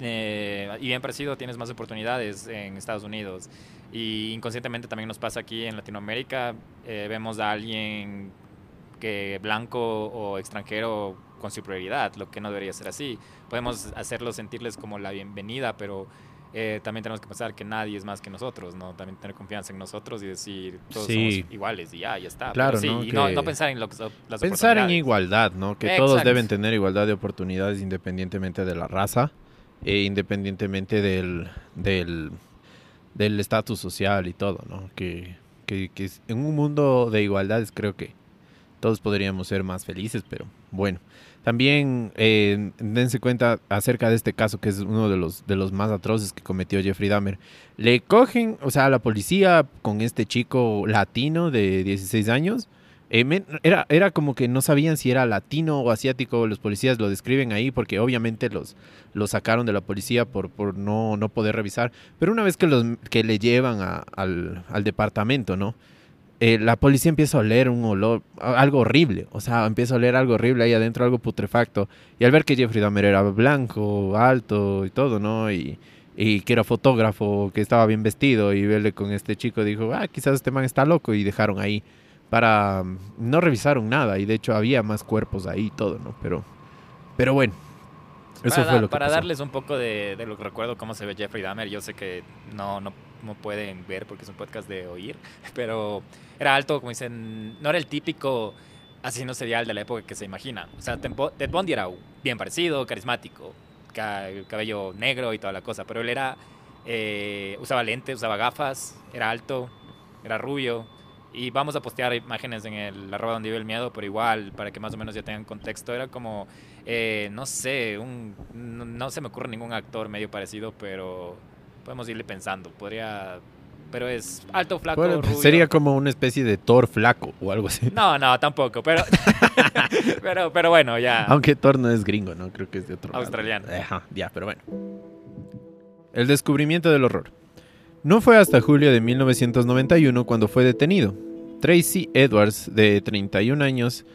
Speaker 1: eh, y bien parecido, tienes más oportunidades en Estados Unidos. Y inconscientemente también nos pasa aquí en Latinoamérica. Eh, vemos a alguien que blanco o extranjero con superioridad, lo que no debería ser así. Podemos hacerlo sentirles como la bienvenida, pero eh, también tenemos que pensar que nadie es más que nosotros, ¿no? También tener confianza en nosotros y decir todos somos iguales y ya, ya está.
Speaker 2: Claro,
Speaker 1: sí,
Speaker 2: ¿no?
Speaker 1: y no, no, pensar en lo las
Speaker 2: Pensar en igualdad, ¿no? Que todos deben tener igualdad de oportunidades independientemente de la raza e independientemente del del estatus social y todo, ¿no? Que, que, que en un mundo de igualdades creo que todos podríamos ser más felices, pero bueno. También eh, dense cuenta acerca de este caso, que es uno de los, de los más atroces que cometió Jeffrey Dahmer. Le cogen, o sea, a la policía con este chico latino de 16 años. Eh, era, era como que no sabían si era latino o asiático, los policías lo describen ahí porque obviamente los, los sacaron de la policía por, por no, no poder revisar. Pero una vez que, los, que le llevan al, al departamento, ¿no? Eh, la policía empieza a oler un olor, algo horrible, o sea, empieza a oler algo horrible ahí adentro, algo putrefacto. Y al ver que Jeffrey Dahmer era blanco, alto y todo, ¿no? Y, y que era fotógrafo, que estaba bien vestido, y verle con este chico, dijo, ah, quizás este man está loco, y dejaron ahí para... No revisaron nada, y de hecho había más cuerpos ahí y todo, ¿no? Pero, pero bueno,
Speaker 1: eso fue lo que Para darles un poco de, de, lo que recuerdo cómo se ve Jeffrey Dahmer, yo sé que no, no, no pueden ver porque es un podcast de oír, pero era alto, como dicen, no era el típico asesino serial de la época que se imagina. O sea, Ted Bundy era bien parecido, carismático, cabello negro y toda la cosa, pero él era, eh, usaba lentes, usaba gafas, era alto, era rubio. Y vamos a postear imágenes en el arroba donde vive el miedo, pero igual, para que más o menos ya tengan contexto, era como, eh, no sé, un, no se me ocurre ningún actor medio parecido, pero podemos irle pensando. Podría. Pero es alto, flaco, rubio.
Speaker 2: Sería como una especie de Thor flaco o algo así.
Speaker 1: No, no, tampoco. Pero, pero, pero bueno, ya.
Speaker 2: Aunque Thor no es gringo, ¿no? Creo que es de otro
Speaker 1: Australiano.
Speaker 2: Ajá, ya, pero bueno. El descubrimiento del horror. No fue hasta julio de 1991 cuando fue detenido. Tracy Edwards, de 31 años,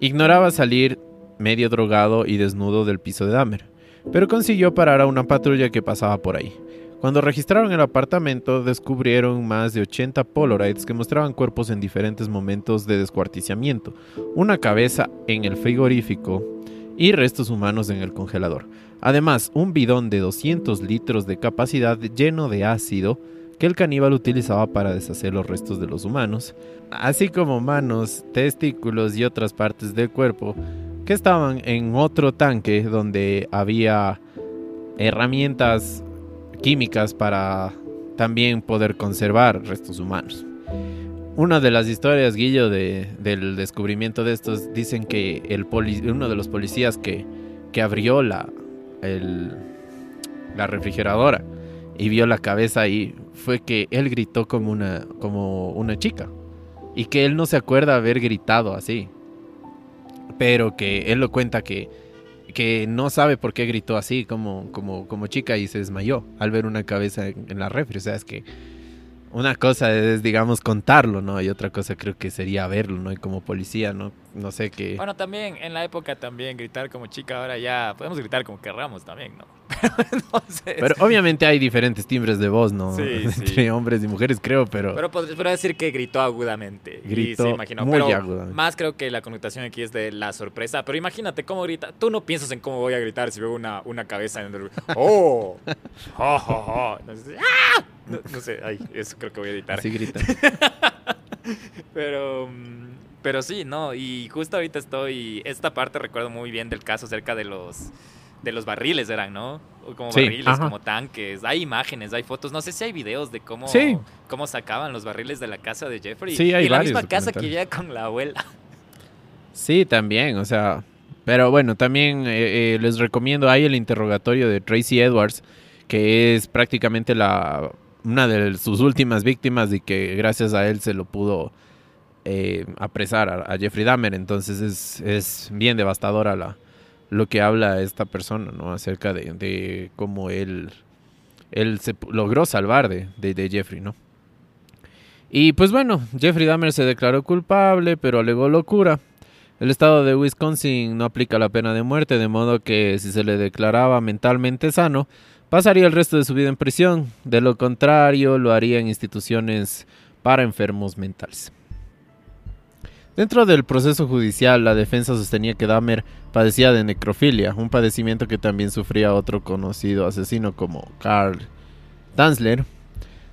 Speaker 2: ignoraba salir medio drogado y desnudo del piso de Dahmer, pero consiguió parar a una patrulla que pasaba por ahí. Cuando registraron el apartamento, descubrieron más de 80 Polaroids que mostraban cuerpos en diferentes momentos de descuartizamiento, una cabeza en el frigorífico y restos humanos en el congelador. Además, un bidón de 200 litros de capacidad lleno de ácido que el caníbal utilizaba para deshacer los restos de los humanos, así como manos, testículos y otras partes del cuerpo que estaban en otro tanque donde había herramientas químicas para también poder conservar restos humanos. Una de las historias, Guillo, del descubrimiento de estos, dicen que el uno de los policías que, que abrió la, la refrigeradora y vio la cabeza ahí, fue que él gritó como una, como una chica. Y que él no se acuerda haber gritado así. Pero que él lo cuenta que que no sabe por qué gritó así como, como, como chica y se desmayó al ver una cabeza en, en la refri. O sea, es que una cosa es, digamos, contarlo, ¿no? Y otra cosa creo que sería verlo, ¿no? Y como policía, ¿no? No sé qué.
Speaker 1: Bueno, también en la época también gritar como chica, ahora ya podemos gritar como querramos también, ¿no?
Speaker 2: Pero obviamente hay diferentes timbres de voz, ¿no? Sí, Entre hombres y mujeres, creo, pero.
Speaker 1: Pero podría decir que gritó agudamente.
Speaker 2: Gritó muy agudamente.
Speaker 1: Más creo que la connotación aquí es de la sorpresa. Pero imagínate cómo grita. Tú no piensas en cómo voy a gritar si veo una, una cabeza en el. ¡Oh! ¡Oh, oh, oh! No sé, ¡Ah! No, sé, ay, eso creo que voy a editar.
Speaker 2: Así grita.
Speaker 1: pero, mm, pero sí, no. Y justo ahorita estoy. Esta parte recuerdo muy bien del caso acerca de los de los barriles eran, ¿no? Como barriles, como tanques. Hay imágenes, hay fotos. No sé si hay videos de cómo, cómo sacaban los barriles de la casa de Jeffrey.
Speaker 2: Sí, hay
Speaker 1: y la misma casa que vivía con la abuela.
Speaker 2: Sí, también, o sea. Pero bueno, también eh, eh, les recomiendo, hay el interrogatorio de Tracy Edwards, que es prácticamente la una de sus últimas víctimas y que gracias a él se lo pudo eh, apresar a, Jeffrey Dahmer. Entonces es, es bien devastadora la, lo que habla esta persona, ¿no? Acerca de, cómo él, él se logró salvar de, de, Jeffrey, ¿no? Y pues bueno, Jeffrey Dahmer se declaró culpable, pero alegó locura. El estado de Wisconsin no aplica la pena de muerte, de modo que si se le declaraba mentalmente sano, pasaría el resto de su vida en prisión. De lo contrario, lo haría en instituciones para enfermos mentales. Dentro del proceso judicial, la defensa sostenía que Dahmer padecía de necrofilia, un padecimiento que también sufría otro conocido asesino como Carl Danzler,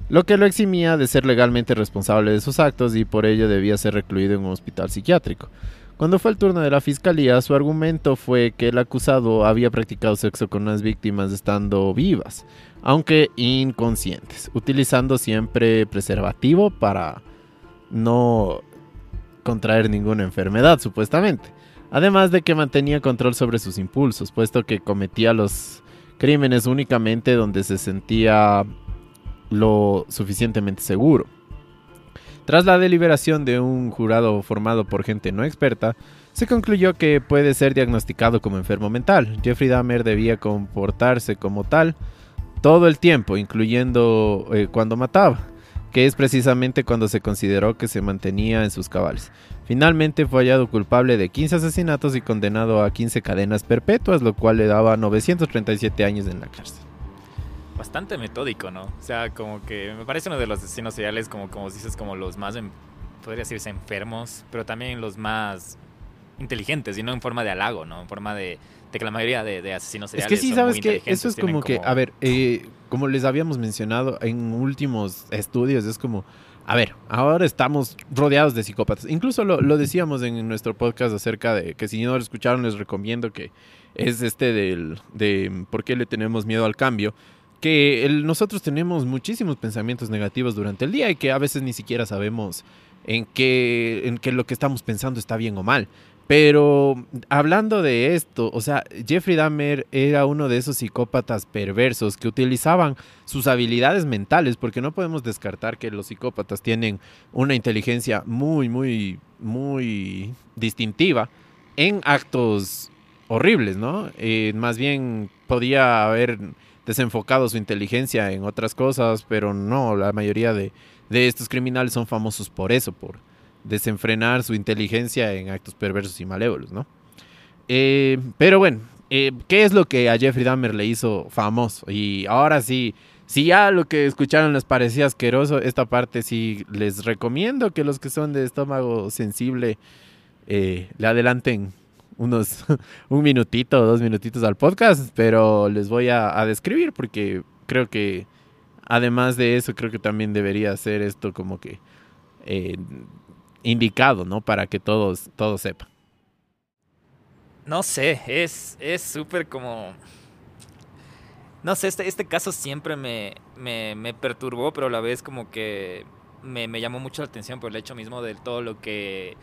Speaker 2: lo que lo eximía de ser legalmente responsable de sus actos y por ello debía ser recluido en un hospital psiquiátrico. Cuando fue el turno de la fiscalía, su argumento fue que el acusado había practicado sexo con las víctimas estando vivas, aunque inconscientes, utilizando siempre preservativo para no contraer ninguna enfermedad, supuestamente. Además de que mantenía control sobre sus impulsos, puesto que cometía los crímenes únicamente donde se sentía lo suficientemente seguro. Tras la deliberación de un jurado formado por gente no experta, se concluyó que puede ser diagnosticado como enfermo mental. Jeffrey Dahmer debía comportarse como tal todo el tiempo, incluyendo eh, cuando mataba que es precisamente cuando se consideró que se mantenía en sus cabales. Finalmente fue hallado culpable de 15 asesinatos y condenado a 15 cadenas perpetuas, lo cual le daba 937 años en la cárcel.
Speaker 1: Bastante metódico, ¿no? O sea, como que me parece uno de los asesinos seriales, como, como dices, como los más, podría decirse, enfermos, pero también los más inteligentes y no en forma de halago, ¿no? En forma de, que la mayoría de, asesinos seriales.
Speaker 2: Es que sí, sabes que eso es como, que, a ver, eh, como les habíamos mencionado en últimos estudios, es como, a ver, ahora estamos rodeados de psicópatas. Incluso lo, decíamos en nuestro podcast acerca de que si no lo escucharon, les recomiendo que es este del, de por qué le tenemos miedo al cambio. Que nosotros tenemos muchísimos pensamientos negativos durante el día y que a veces ni siquiera sabemos en qué, en qué lo que estamos pensando está bien o mal. Pero hablando de esto, o sea, Jeffrey Dahmer era uno de esos psicópatas perversos que utilizaban sus habilidades mentales, porque no podemos descartar que los psicópatas tienen una inteligencia muy, muy, muy distintiva en actos horribles, ¿no? Eh, más bien podía haber desenfocado su inteligencia en otras cosas, pero no, la mayoría de, de estos criminales son famosos por eso, por desenfrenar su inteligencia en actos perversos y malévolos, ¿no? Eh, pero bueno, eh, ¿qué es lo que a Jeffrey Dahmer le hizo famoso? Y ahora sí, si ya lo que escucharon les parecía asqueroso, esta parte sí les recomiendo que los que son de estómago sensible eh, le adelanten unos un minutito dos minutitos al podcast, pero les voy a, a describir porque creo que además de eso creo que también debería ser esto como que indicado, ¿no? Para que todos, todos sepan.
Speaker 1: No sé, es súper como... No sé, este, este caso siempre me, me, perturbó, pero a la vez como que me, llamó mucho la atención por el hecho mismo de todo lo que...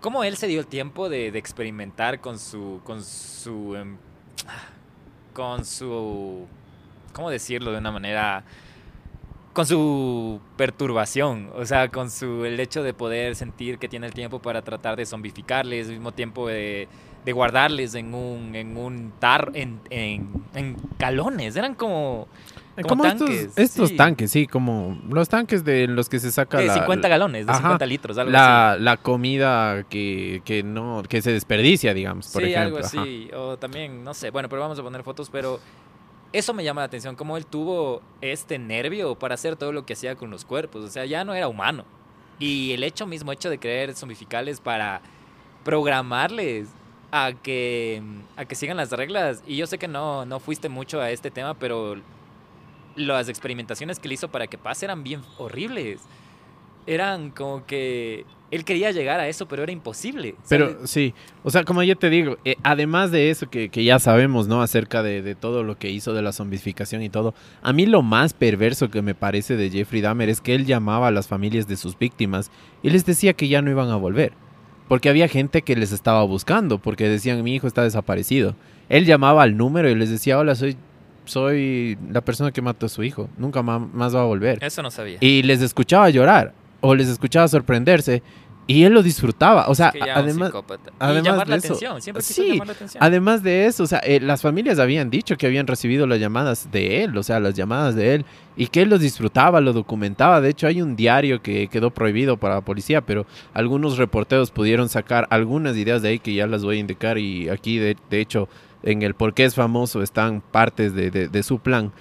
Speaker 1: Cómo él se dio el tiempo de, de experimentar con su... con su... Em, con su... ¿Cómo decirlo de una manera con su perturbación, o sea, con su el hecho de poder sentir que tiene el tiempo para tratar de zombificarles, al mismo tiempo de, guardarles en un en un tar en, en, en galones, eran como
Speaker 2: como, tanques, estos, tanques, sí, como los tanques de los que se saca
Speaker 1: de 50 galones, de 50 litros, algo
Speaker 2: la,
Speaker 1: así.
Speaker 2: La comida que, que, no que se desperdicia, digamos, por ejemplo.
Speaker 1: Sí, algo así, o también, no sé, bueno, pero vamos a poner fotos, pero eso me llama la atención, cómo él tuvo este nervio para hacer todo lo que hacía con los cuerpos. O sea, ya no era humano. Y el hecho mismo, hecho de creer zombificarles para programarles a que, a que sigan las reglas. Y yo sé que no, no fuiste mucho a este tema, pero las experimentaciones que él hizo para que pase eran bien horribles. Eran como que él quería llegar a eso, pero era imposible.
Speaker 2: Pero sí, o sea, como yo te digo, eh, además de eso que, que, ya sabemos, ¿no? Acerca de, de, todo lo que hizo de la zombificación y todo, a mí lo más perverso que me parece de Jeffrey Dahmer es que él llamaba a las familias de sus víctimas y les decía que ya no iban a volver. Porque había gente que les estaba buscando, porque decían, mi hijo está desaparecido. Él llamaba al número y les decía, hola, soy soy la persona que mató a su hijo. Nunca más va a volver.
Speaker 1: Eso no sabía.
Speaker 2: Y les escuchaba llorar o les escuchaba sorprenderse y él lo disfrutaba. O sea, además, además
Speaker 1: llamar
Speaker 2: de
Speaker 1: la
Speaker 2: eso,
Speaker 1: atención. Siempre
Speaker 2: sí,
Speaker 1: llamar la atención.
Speaker 2: además de eso, o sea, eh, las familias habían dicho que habían recibido las llamadas de él, o sea, las llamadas de él, y que él los disfrutaba, lo documentaba. De hecho, hay un diario que quedó prohibido para la policía, pero algunos reporteros pudieron sacar algunas ideas de ahí que ya las voy a indicar y aquí, de, de hecho, en el por qué es famoso están partes de, de, de su plan.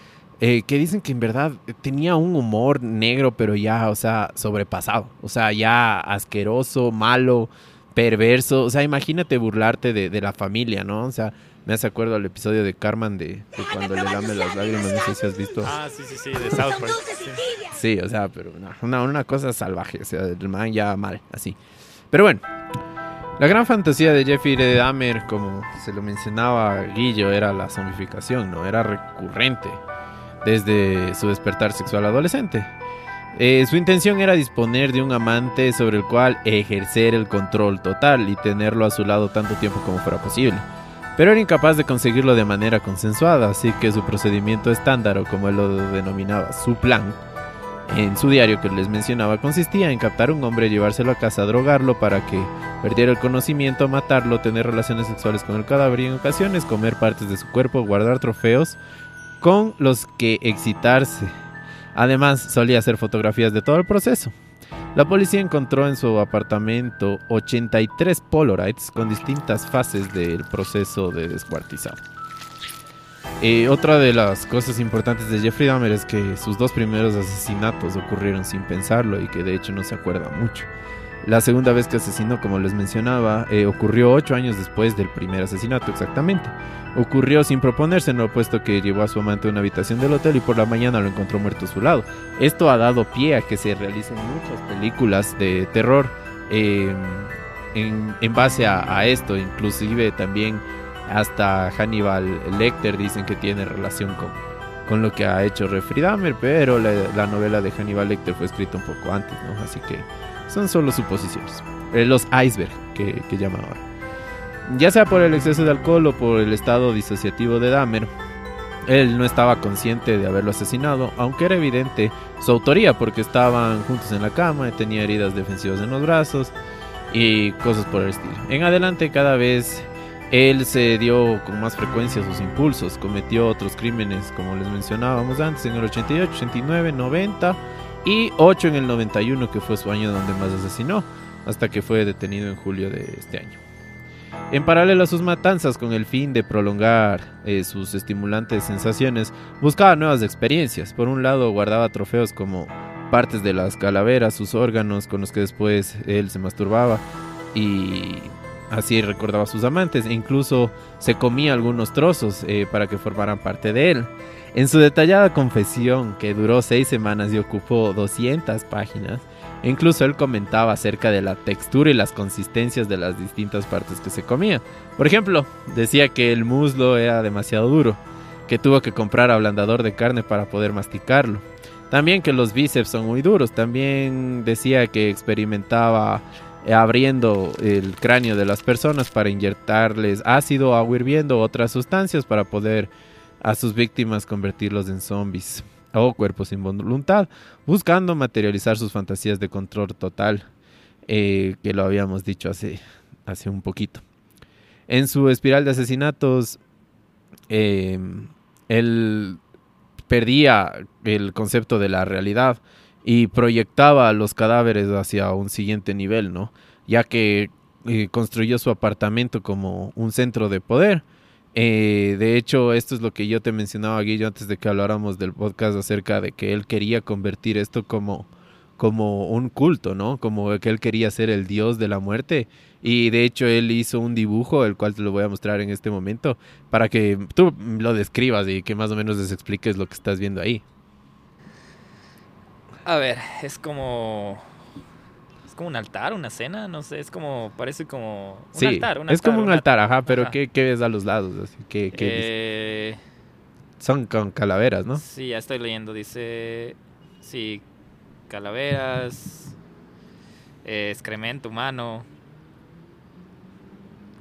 Speaker 2: Eh, que dicen que en verdad tenía un humor negro, pero ya, o sea, sobrepasado. O sea, ya asqueroso, malo, perverso. O sea, imagínate burlarte de, de la familia, ¿no? O sea, me hace acuerdo al episodio de Carmen de, de cuando le lame las lágrimas, no sé si has visto.
Speaker 1: Ah, sí, sí, sí, de South Park. Sí,
Speaker 2: sí o sea, pero una, una cosa salvaje, o sea, el man ya mal, así. Pero bueno, la gran fantasía de Jeffrey Dahmer, como se lo mencionaba Guillo, era la zombificación, ¿no? Era recurrente desde su despertar sexual adolescente. Eh, su intención era disponer de un amante sobre el cual ejercer el control total y tenerlo a su lado tanto tiempo como fuera posible. Pero era incapaz de conseguirlo de manera consensuada, así que su procedimiento estándar, o como él lo denominaba, su plan, en su diario que les mencionaba, consistía en captar a un hombre, llevárselo a casa, drogarlo para que perdiera el conocimiento, matarlo, tener relaciones sexuales con el cadáver y en ocasiones comer partes de su cuerpo, guardar trofeos con los que excitarse. Además, solía hacer fotografías de todo el proceso. La policía encontró en su apartamento 83 Polaroids con distintas fases del proceso de descuartizado. Eh, otra de las cosas importantes de Jeffrey Dahmer es que sus dos primeros asesinatos ocurrieron sin pensarlo y que de hecho no se acuerda mucho. La segunda vez que asesinó, como les mencionaba, eh, ocurrió ocho años después del primer asesinato exactamente. Ocurrió sin proponérselo, puesto que llevó a su amante a una habitación del hotel y por la mañana lo encontró muerto a su lado. Esto ha dado pie a que se realicen muchas películas de terror eh, en, base a, a, esto, inclusive también hasta Hannibal Lecter dicen que tiene relación con, con lo que ha hecho Jeffrey Dahmer, pero la, la novela de Hannibal Lecter fue escrita un poco antes, ¿no? Así que son solo suposiciones. Eh, los iceberg, que, que llaman ahora. Ya sea por el exceso de alcohol o por el estado disociativo de Dahmer, él no estaba consciente de haberlo asesinado, aunque era evidente su autoría porque estaban juntos en la cama, tenía heridas defensivas en los brazos y cosas por el estilo. En adelante cada vez él se dio con más frecuencia sus impulsos, cometió otros crímenes como les mencionábamos antes en el 88, 89, 90 y 8 en el 91 que fue su año donde más asesinó, hasta que fue detenido en julio de este año. En paralelo a sus matanzas, con el fin de prolongar eh, sus estimulantes sensaciones, buscaba nuevas experiencias. Por un lado, guardaba trofeos como partes de las calaveras, sus órganos con los que después él se masturbaba y así recordaba a sus amantes e incluso se comía algunos trozos eh, para que formaran parte de él. En su detallada confesión, que duró seis semanas y ocupó 200 páginas, incluso él comentaba acerca de la textura y las consistencias de las distintas partes que se comía. Por ejemplo, decía que el muslo era demasiado duro, que tuvo que comprar ablandador de carne para poder masticarlo. También que los bíceps son muy duros. También decía que experimentaba abriendo el cráneo de las personas para inyectarles ácido, agua hirviendo, otras sustancias para poder a sus víctimas convertirlos en zombies o cuerpos sin voluntad, buscando materializar sus fantasías de control total, eh, que lo habíamos dicho hace, hace un poquito. En su espiral de asesinatos, eh, él perdía el concepto de la realidad y proyectaba los cadáveres hacia un siguiente nivel, ¿no? Ya que eh, construyó su apartamento como un centro de poder eh, de hecho, esto es lo que yo te mencionaba, Guillo, antes de que habláramos del podcast acerca de que él quería convertir esto como, como un culto, ¿no? Como que él quería ser el dios de la muerte. Y de hecho, él hizo un dibujo, el cual te lo voy a mostrar en este momento, para que tú lo describas y que más o menos les expliques lo que estás viendo ahí.
Speaker 1: A ver, es como como un altar, una cena, no sé, es como, parece como un
Speaker 2: Sí,
Speaker 1: altar. un
Speaker 2: es como un altar, ajá, pero
Speaker 1: ajá.
Speaker 2: ¿qué, qué ves a los lados? Así, ¿qué-?
Speaker 1: Eh,
Speaker 2: Son con calaveras, ¿no?
Speaker 1: Sí, ya estoy leyendo, dice, sí, calaveras, eh, excremento humano,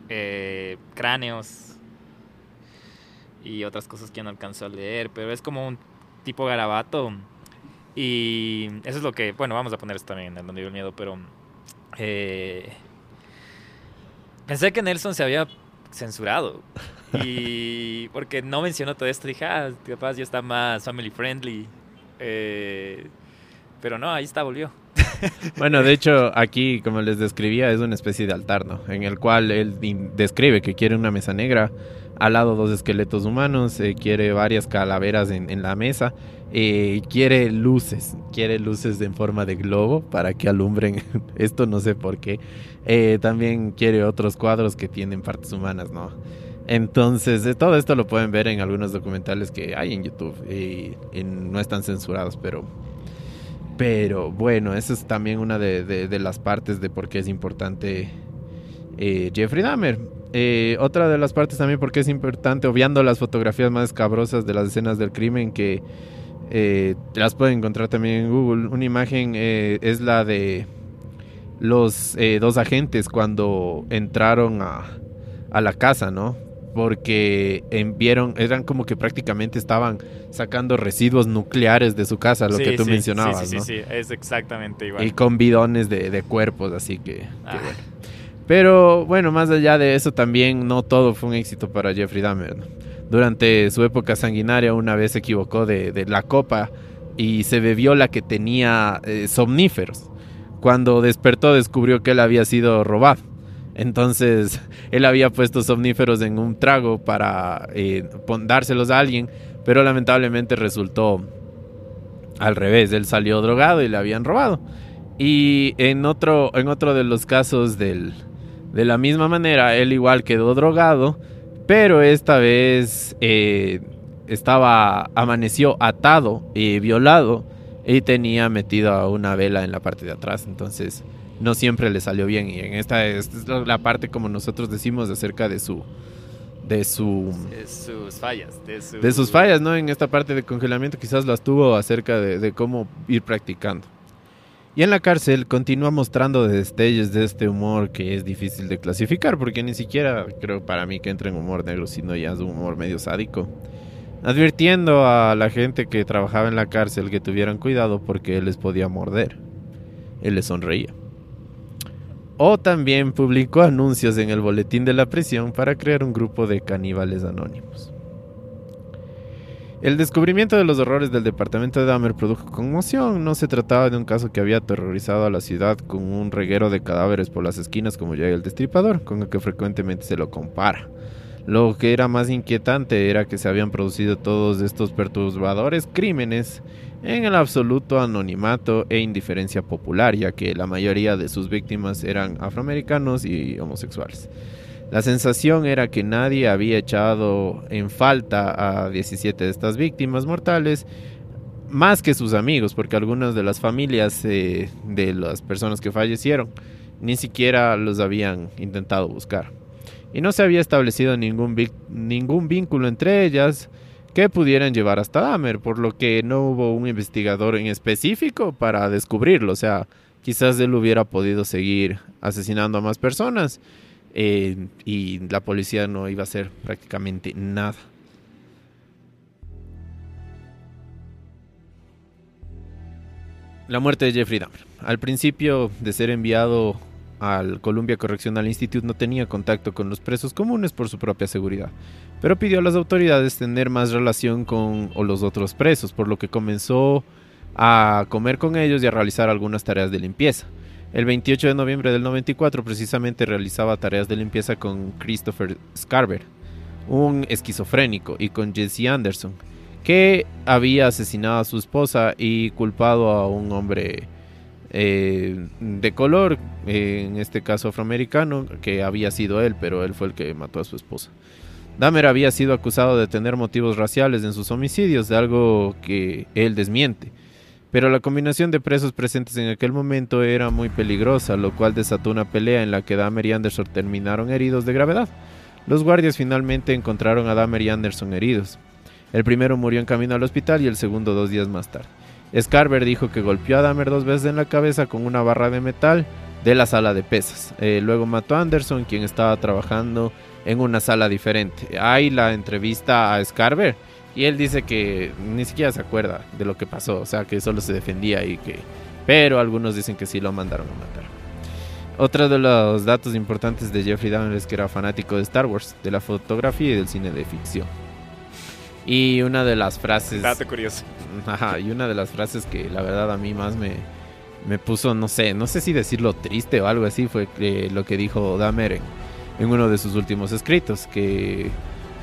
Speaker 1: eh, cráneos y otras cosas que no alcanzo a leer, pero es como un tipo garabato y eso es lo que, bueno, vamos a poner esto también en donde vive el miedo, pero eh, pensé que Nelson se había censurado y porque no mencionó todo esto, dije, ah, capaz ya está más family friendly, eh, pero no, ahí está, volvió.
Speaker 2: Bueno, de hecho, aquí, como les describía, es una especie de altar, ¿no? En el cual él describe que quiere una mesa negra, al lado dos esqueletos humanos, eh, quiere varias calaveras en la mesa, eh, quiere luces, quiere luces en forma de globo para que alumbren. Esto no sé por qué. Eh, también quiere otros cuadros que tienen partes humanas, ¿no? Entonces, eh, todo esto lo pueden ver en algunos documentales que hay en YouTube no están censurados, pero pero bueno, esa es también una de, las partes de por qué es importante eh, Jeffrey Dahmer. Eh, otra de las partes también por qué es importante, obviando las fotografías más escabrosas de las escenas del crimen que eh, las pueden encontrar también en Google. Una imagen eh, es la de los eh, dos agentes cuando entraron a, a la casa, ¿no? Porque vieron, eran como que prácticamente estaban sacando residuos nucleares de su casa, lo
Speaker 1: Sí,
Speaker 2: que tú
Speaker 1: sí,
Speaker 2: mencionabas,
Speaker 1: sí, sí,
Speaker 2: ¿no?
Speaker 1: sí, sí, es exactamente igual.
Speaker 2: Y con bidones de, de cuerpos, así que, que
Speaker 1: Ah.
Speaker 2: bueno. Pero bueno, más allá de eso también no todo fue un éxito para Jeffrey Dahmer. ¿no? Durante su época sanguinaria una vez se equivocó de, la copa y se bebió la que tenía eh, somníferos. Cuando despertó descubrió que él había sido robado. Entonces él había puesto somníferos en un trago para eh, dárselos a alguien, pero lamentablemente resultó al revés. Él salió drogado y le habían robado. Y en otro, en otro de los casos del, de la misma manera, él igual quedó drogado, pero esta vez eh, estaba, amaneció atado y violado y tenía metida una vela en la parte de atrás. Entonces no siempre le salió bien. Y en esta, esta es la parte como nosotros decimos acerca de su... De su
Speaker 1: De sus fallas. De, su-
Speaker 2: de sus fallas, ¿no? En esta parte de congelamiento quizás las tuvo acerca de, de cómo ir practicando. Y en la cárcel continúa mostrando destellos de este humor que es difícil de clasificar, porque ni siquiera creo para mí que entra en humor negro, sino ya es un humor medio sádico. Advirtiendo a la gente que trabajaba en la cárcel que tuvieran cuidado porque él les podía morder. Él les sonreía. O también publicó anuncios en el boletín de la prisión para crear un grupo de caníbales anónimos. El descubrimiento de los horrores del departamento de Dahmer produjo conmoción. No se trataba de un caso que había aterrorizado a la ciudad con un reguero de cadáveres por las esquinas como llega el destripador, con el que frecuentemente se lo compara. Lo que era más inquietante era que se habían producido todos estos perturbadores crímenes en el absoluto anonimato e indiferencia popular, ya que la mayoría de sus víctimas eran afroamericanos y homosexuales. La sensación era que nadie había echado en falta a 17 de estas víctimas mortales, más que sus amigos, porque algunas de las familias eh, de las personas que fallecieron ni siquiera los habían intentado buscar. Y no se había establecido ningún, ningún vínculo entre ellas que pudieran llevar hasta Dahmer, por lo que no hubo un investigador en específico para descubrirlo. O sea, quizás él hubiera podido seguir asesinando a más personas eh, y la policía no iba a hacer prácticamente nada. La muerte de Jeffrey Dahmer. Al principio de ser enviado al Columbia Correctional Institute no tenía contacto con los presos comunes por su propia seguridad, pero pidió a las autoridades tener más relación con los otros presos, por lo que comenzó a comer con ellos y a realizar algunas tareas de limpieza. El 28 de noviembre del 94 precisamente realizaba tareas de limpieza con Christopher Scarver, un esquizofrénico, y con Jesse Anderson, que había asesinado a su esposa y culpado a un hombre eh, de color, en este caso afroamericano, que había sido él, pero él fue el que mató a su esposa. Dahmer había sido acusado de tener motivos raciales en sus homicidios, de algo que él desmiente. Pero la combinación de presos presentes en aquel momento era muy peligrosa, lo cual desató una pelea en la que Dahmer y Anderson terminaron heridos de gravedad. Los guardias finalmente encontraron a Dahmer y Anderson heridos. El primero murió en camino al hospital y el segundo dos días más tarde. Scarver dijo que golpeó a Dahmer dos veces en la cabeza con una barra de metal de la sala de pesas. Eh, luego mató a Anderson, quien estaba trabajando en una sala diferente. Hay la entrevista a Scarver y él dice que ni siquiera se acuerda de lo que pasó, o sea, que solo se defendía y que... Pero algunos dicen que sí lo mandaron a matar. Otro de los datos importantes de Jeffrey Dahmer es que era fanático de Star Wars, de la fotografía y del cine de ficción. Y una de las frases...
Speaker 1: Dato curioso.
Speaker 2: Ajá, y una de las frases que la verdad a mí más me, me puso, no sé, no sé si decirlo triste o algo así, fue lo que dijo Dahmer en, en uno de sus últimos escritos, que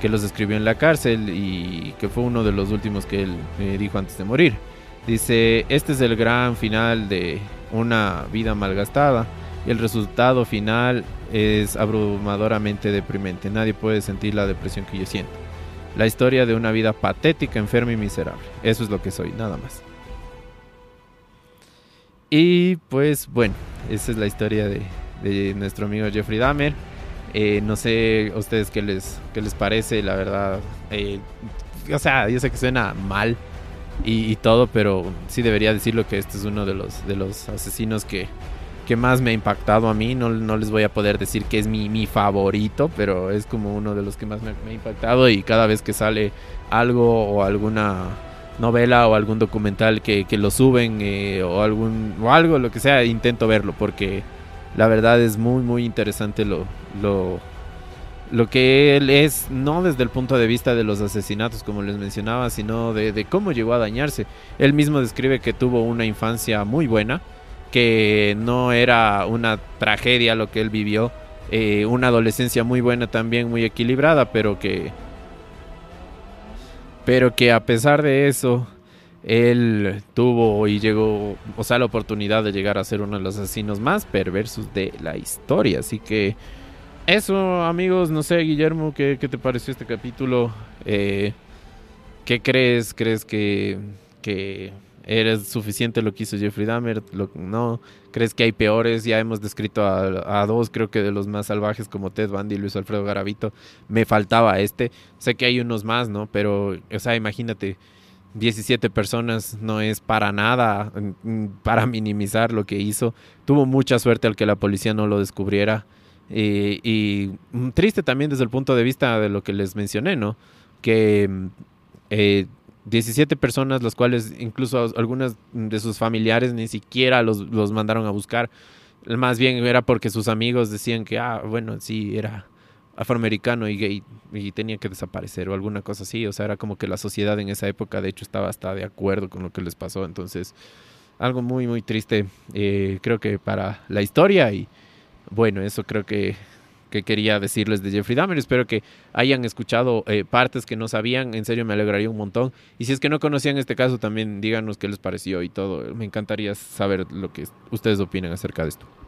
Speaker 2: que los escribió en la cárcel y que fue uno de los últimos que él me dijo antes de morir. Dice, este es el gran final de una vida malgastada y el resultado final es abrumadoramente deprimente. Nadie puede sentir la depresión que yo siento. La historia de una vida patética, enferma y miserable. Eso es lo que soy, nada más. Y pues bueno, esa es la historia de, de nuestro amigo Jeffrey Dahmer. Eh, no sé ustedes qué les, qué les parece, la verdad. Eh, o sea, yo sé que suena mal y, todo, pero sí debería decirlo que este es uno de los, de los asesinos que, que más me ha impactado a mí. No, no les voy a poder decir que es mi, mi favorito, pero es como uno de los que más me, ha impactado y cada vez que sale algo o alguna novela o algún documental que, que lo suben eh, o algún o algo lo que sea intento verlo porque la verdad es muy muy interesante lo, lo, lo que él es, no desde el punto de vista de los asesinatos, como les mencionaba, sino de, cómo llegó a dañarse. Él mismo describe que tuvo una infancia muy buena, que no era una tragedia lo que él vivió, eh, una adolescencia muy buena también, muy equilibrada, pero que... Pero que a pesar de eso, él tuvo y llegó, o sea, la oportunidad de llegar a ser uno de los asesinos más perversos de la historia. Así que eso, amigos, no sé, Guillermo, ¿qué, te pareció este capítulo? Eh, ¿Qué crees? ¿Crees que, que eres suficiente lo que hizo Jeffrey Dahmer? ¿No? ¿Crees que hay peores? Ya hemos descrito a, dos, creo que de los más salvajes como Ted Bundy y Luis Alfredo Garavito. Me faltaba este. Sé que hay unos más, ¿no? Pero, o sea, imagínate, 17 personas no es para nada, mm, para minimizar lo que hizo. Tuvo mucha suerte al que la policía no lo descubriera. Y, triste también desde el punto de vista de lo que les mencioné, ¿no? Que 17 eh, personas, las cuales incluso algunas de sus familiares ni siquiera los, los, mandaron a buscar. Más bien era porque sus amigos decían que, ah, bueno, sí, era afroamericano y gay y tenía que desaparecer o alguna cosa así. O sea, era como que la sociedad en esa época, de hecho, estaba hasta de acuerdo con lo que les pasó. Entonces, algo muy, muy triste, eh, creo que para la historia y bueno, eso creo que, quería decirles de Jeffrey Dahmer. Espero que hayan escuchado eh, partes que no sabían. En serio, me alegraría un montón. Y si es que no conocían este caso, también díganos qué les pareció y todo. Me encantaría saber lo que ustedes opinan acerca de esto.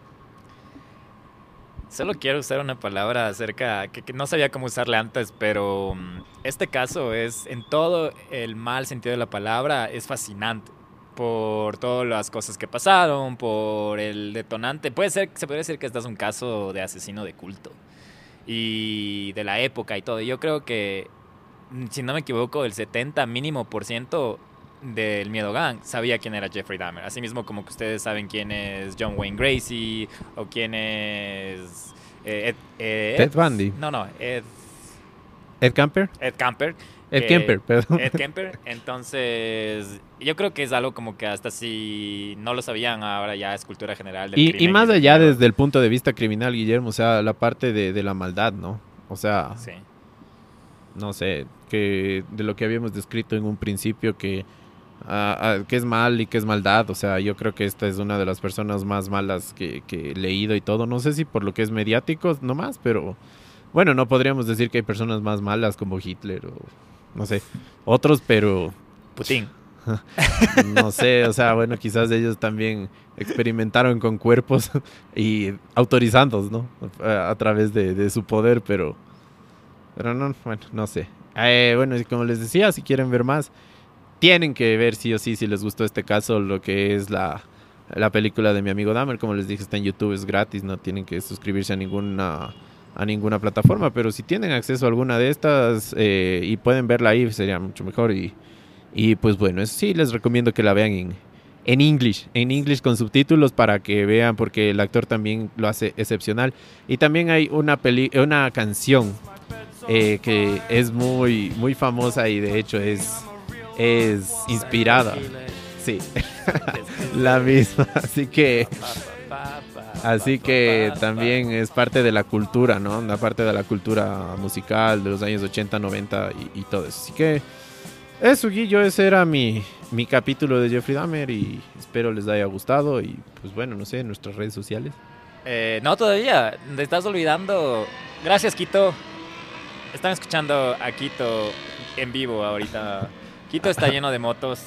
Speaker 1: Solo quiero usar una palabra acerca que, no sabía cómo usarla antes, pero mm, este caso es, en todo el mal sentido de la palabra, es fascinante por todas las cosas que pasaron, por el detonante. Puede ser, se puede decir que este es un caso de asesino de culto y de la época y todo. Yo creo que, si no me equivoco, el 70 mínimo por ciento del Miedo Gang sabía quién era Jeffrey Dahmer. Asimismo como que ustedes saben quién es John Wayne Gracie o quién es...
Speaker 2: Eh, Ed, Ted Bundy.
Speaker 1: No, no, Ed...
Speaker 2: Ed Camper.
Speaker 1: Ed Camper.
Speaker 2: Ed Kemper, perdón.
Speaker 1: Ed Kemper. Entonces, yo creo que es algo como que hasta si no lo sabían, ahora ya es cultura general.
Speaker 2: Del y, y más allá desde el punto de vista criminal, Guillermo, o sea, la parte de, la maldad, ¿no? O sea, sí. no sé, que de lo que habíamos descrito en un principio, que, ah, ah, que es mal y que es maldad, o sea, yo creo que esta es una de las personas más malas que, que he leído y todo. No sé si por lo que es mediático nomás, pero bueno, no podríamos decir que hay personas más malas como Hitler o no sé, otros, pero...
Speaker 1: Putin.
Speaker 2: no sé, o sea, bueno, quizás ellos también experimentaron con cuerpos y autorizándolos, ¿no? A, través de, su poder, pero... Pero no, bueno, no sé. Eh, bueno, como les decía, si quieren ver más, tienen que ver sí o sí, si les gustó este caso, lo que es la, la película de mi amigo Dahmer. Como les dije, está en YouTube, es gratis, no tienen que suscribirse a ninguna a ninguna plataforma, pero si tienen acceso a alguna de estas eh, y pueden verla ahí, sería mucho mejor. Y, y pues bueno, sí les recomiendo que la vean en, en English, en English con subtítulos para que vean, porque el actor también lo hace excepcional. Y también hay una, peli una canción eh, que es muy, muy famosa y de hecho es, es inspirada. Sí, la misma. Así que Así que también es parte de la cultura, ¿no? Una parte de la cultura musical de los años 80, 90 y, todo eso. Así que eso, Guillo, ese era mi, mi capítulo de Jeffrey Dahmer y espero les haya gustado y pues bueno, no sé, en nuestras redes sociales.
Speaker 1: Eh, no, todavía, te estás olvidando. Gracias, Quito. Están escuchando a Quito en vivo ahorita. Quito está lleno de motos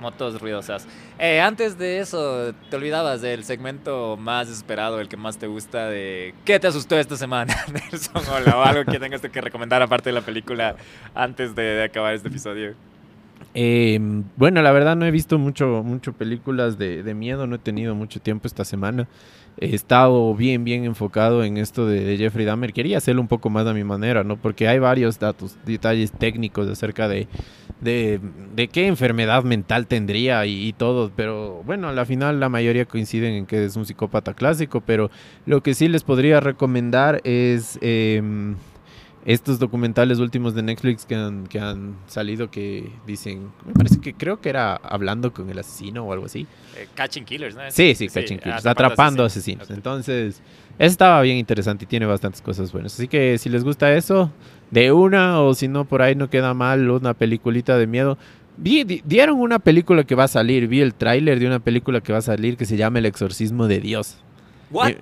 Speaker 1: motos ruidosas. Eh, antes de eso, te olvidabas del segmento más esperado, el que más te gusta, de ¿qué te asustó esta semana, Nelson? O algo que tengas que recomendar aparte de la película antes de, acabar este episodio.
Speaker 2: Em, bueno, la verdad no he visto mucho, mucho películas de, de, miedo, no he tenido mucho tiempo esta semana. He estado bien, bien enfocado en esto de, de, Jeffrey Dahmer. Quería hacerlo un poco más a mi manera, ¿no? Porque hay varios datos, detalles técnicos acerca de, de, qué enfermedad mental tendría y, todo, pero bueno, a la final la mayoría coinciden en que es un psicópata clásico, pero lo que sí les podría recomendar es em, estos documentales últimos de Netflix que han, que han salido que dicen, me parece que creo que era hablando con el asesino o algo así.
Speaker 1: Eh, catching Killers, ¿no?
Speaker 2: Sí, sí, Catching Killers, atrapando, asesinos. Entonces, estaba bien interesante y tiene bastantes cosas buenas. Así que si les gusta eso, de una o si no por ahí no queda mal una peliculita de miedo. Vi, dieron una película que va a salir, vi el tráiler de una película que va a salir que se llama El exorcismo de Dios.
Speaker 1: What?
Speaker 2: Eh,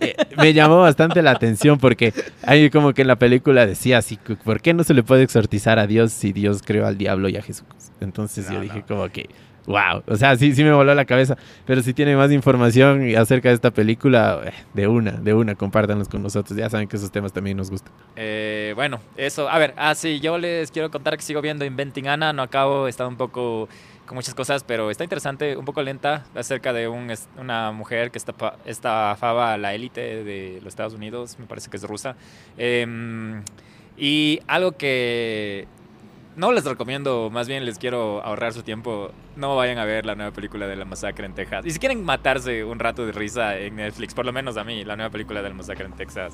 Speaker 2: eh, me llamó bastante la atención porque hay como que en la película decía así, ¿por qué no se le puede exorcizar a Dios si Dios creó al diablo y a Jesús? Entonces yo dije como que wow, o sea, sí, sí me voló la cabeza. Pero si tiene más información acerca de esta película, eh, de una, de una, compártanlos con nosotros. Ya saben que esos temas también nos gustan.
Speaker 1: Eh, bueno, eso, a ver, ah, sí, yo les quiero contar que sigo viendo Inventing Anna, no acabo, he estado un poco con muchas cosas, pero está interesante, un poco lenta, acerca de un, una mujer que estafaba a la élite de los Estados Unidos, me parece que es rusa. Em, y algo que no les recomiendo, más bien les quiero ahorrar su tiempo. No vayan a ver la nueva película de la masacre en Texas. Y si quieren matarse un rato de risa en Netflix, por lo menos a mí, la nueva película de la masacre en Texas,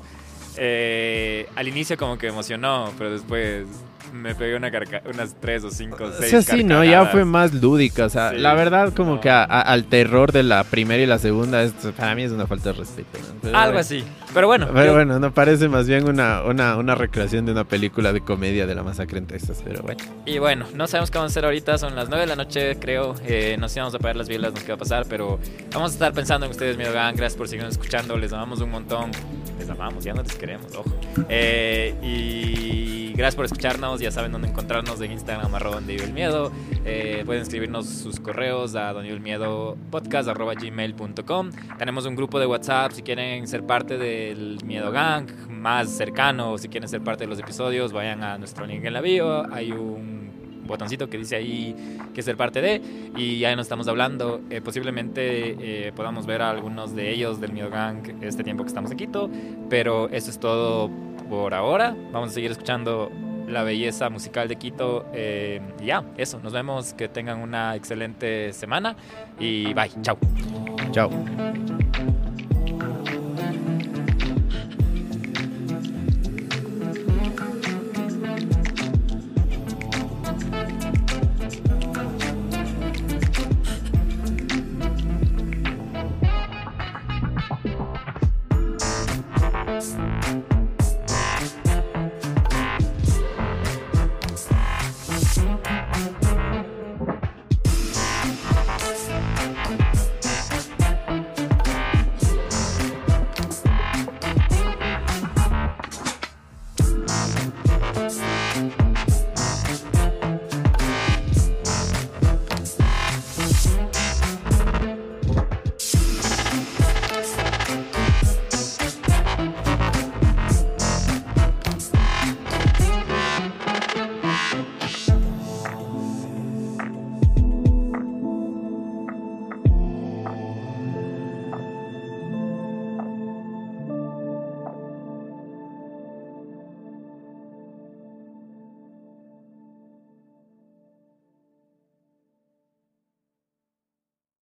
Speaker 1: eh, al inicio como que emocionó, pero después me pegué una unas tres o cinco, seis.
Speaker 2: O sea, sí, no, ya fue más lúdica. O sea, la verdad, como que al terror de la primera y la segunda, para mí es una falta de respeto.
Speaker 1: Algo así. Pero bueno.
Speaker 2: Pero bueno, no parece más bien una, una, una, recreación de una película de comedia de la masacre en Texas, pero bueno.
Speaker 1: Y bueno, no sabemos qué vamos a hacer ahorita, son las nueve de la noche, creo. Eh, nos íbamos a apagar las vielas, no sé qué va a pasar, pero vamos a estar pensando en ustedes, mi Gang. Gracias por seguirnos escuchando, les amamos un montón. Les amamos, ya no les queremos, ojo. Eh, y gracias por escucharnos, ya saben dónde encontrarnos en Instagram, arroba donde vive el miedo. Eh, pueden escribirnos sus correos a donde el miedo podcast arroba gmail.com. Tenemos un grupo de WhatsApp si quieren ser parte del Miedo Gang más cercano, si quieren ser parte de los episodios, vayan a nuestro link en la bio. Hay un botoncito que dice ahí que ser parte de y ya nos estamos hablando. Eh, posiblemente eh, podamos ver a algunos de ellos del Miedo Gang este tiempo que estamos en Quito, pero eso es todo por ahora. Vamos a seguir escuchando la belleza musical de Quito. Eh, ya, eso, nos vemos, que tengan una excelente semana y bye, chao.
Speaker 2: Chao.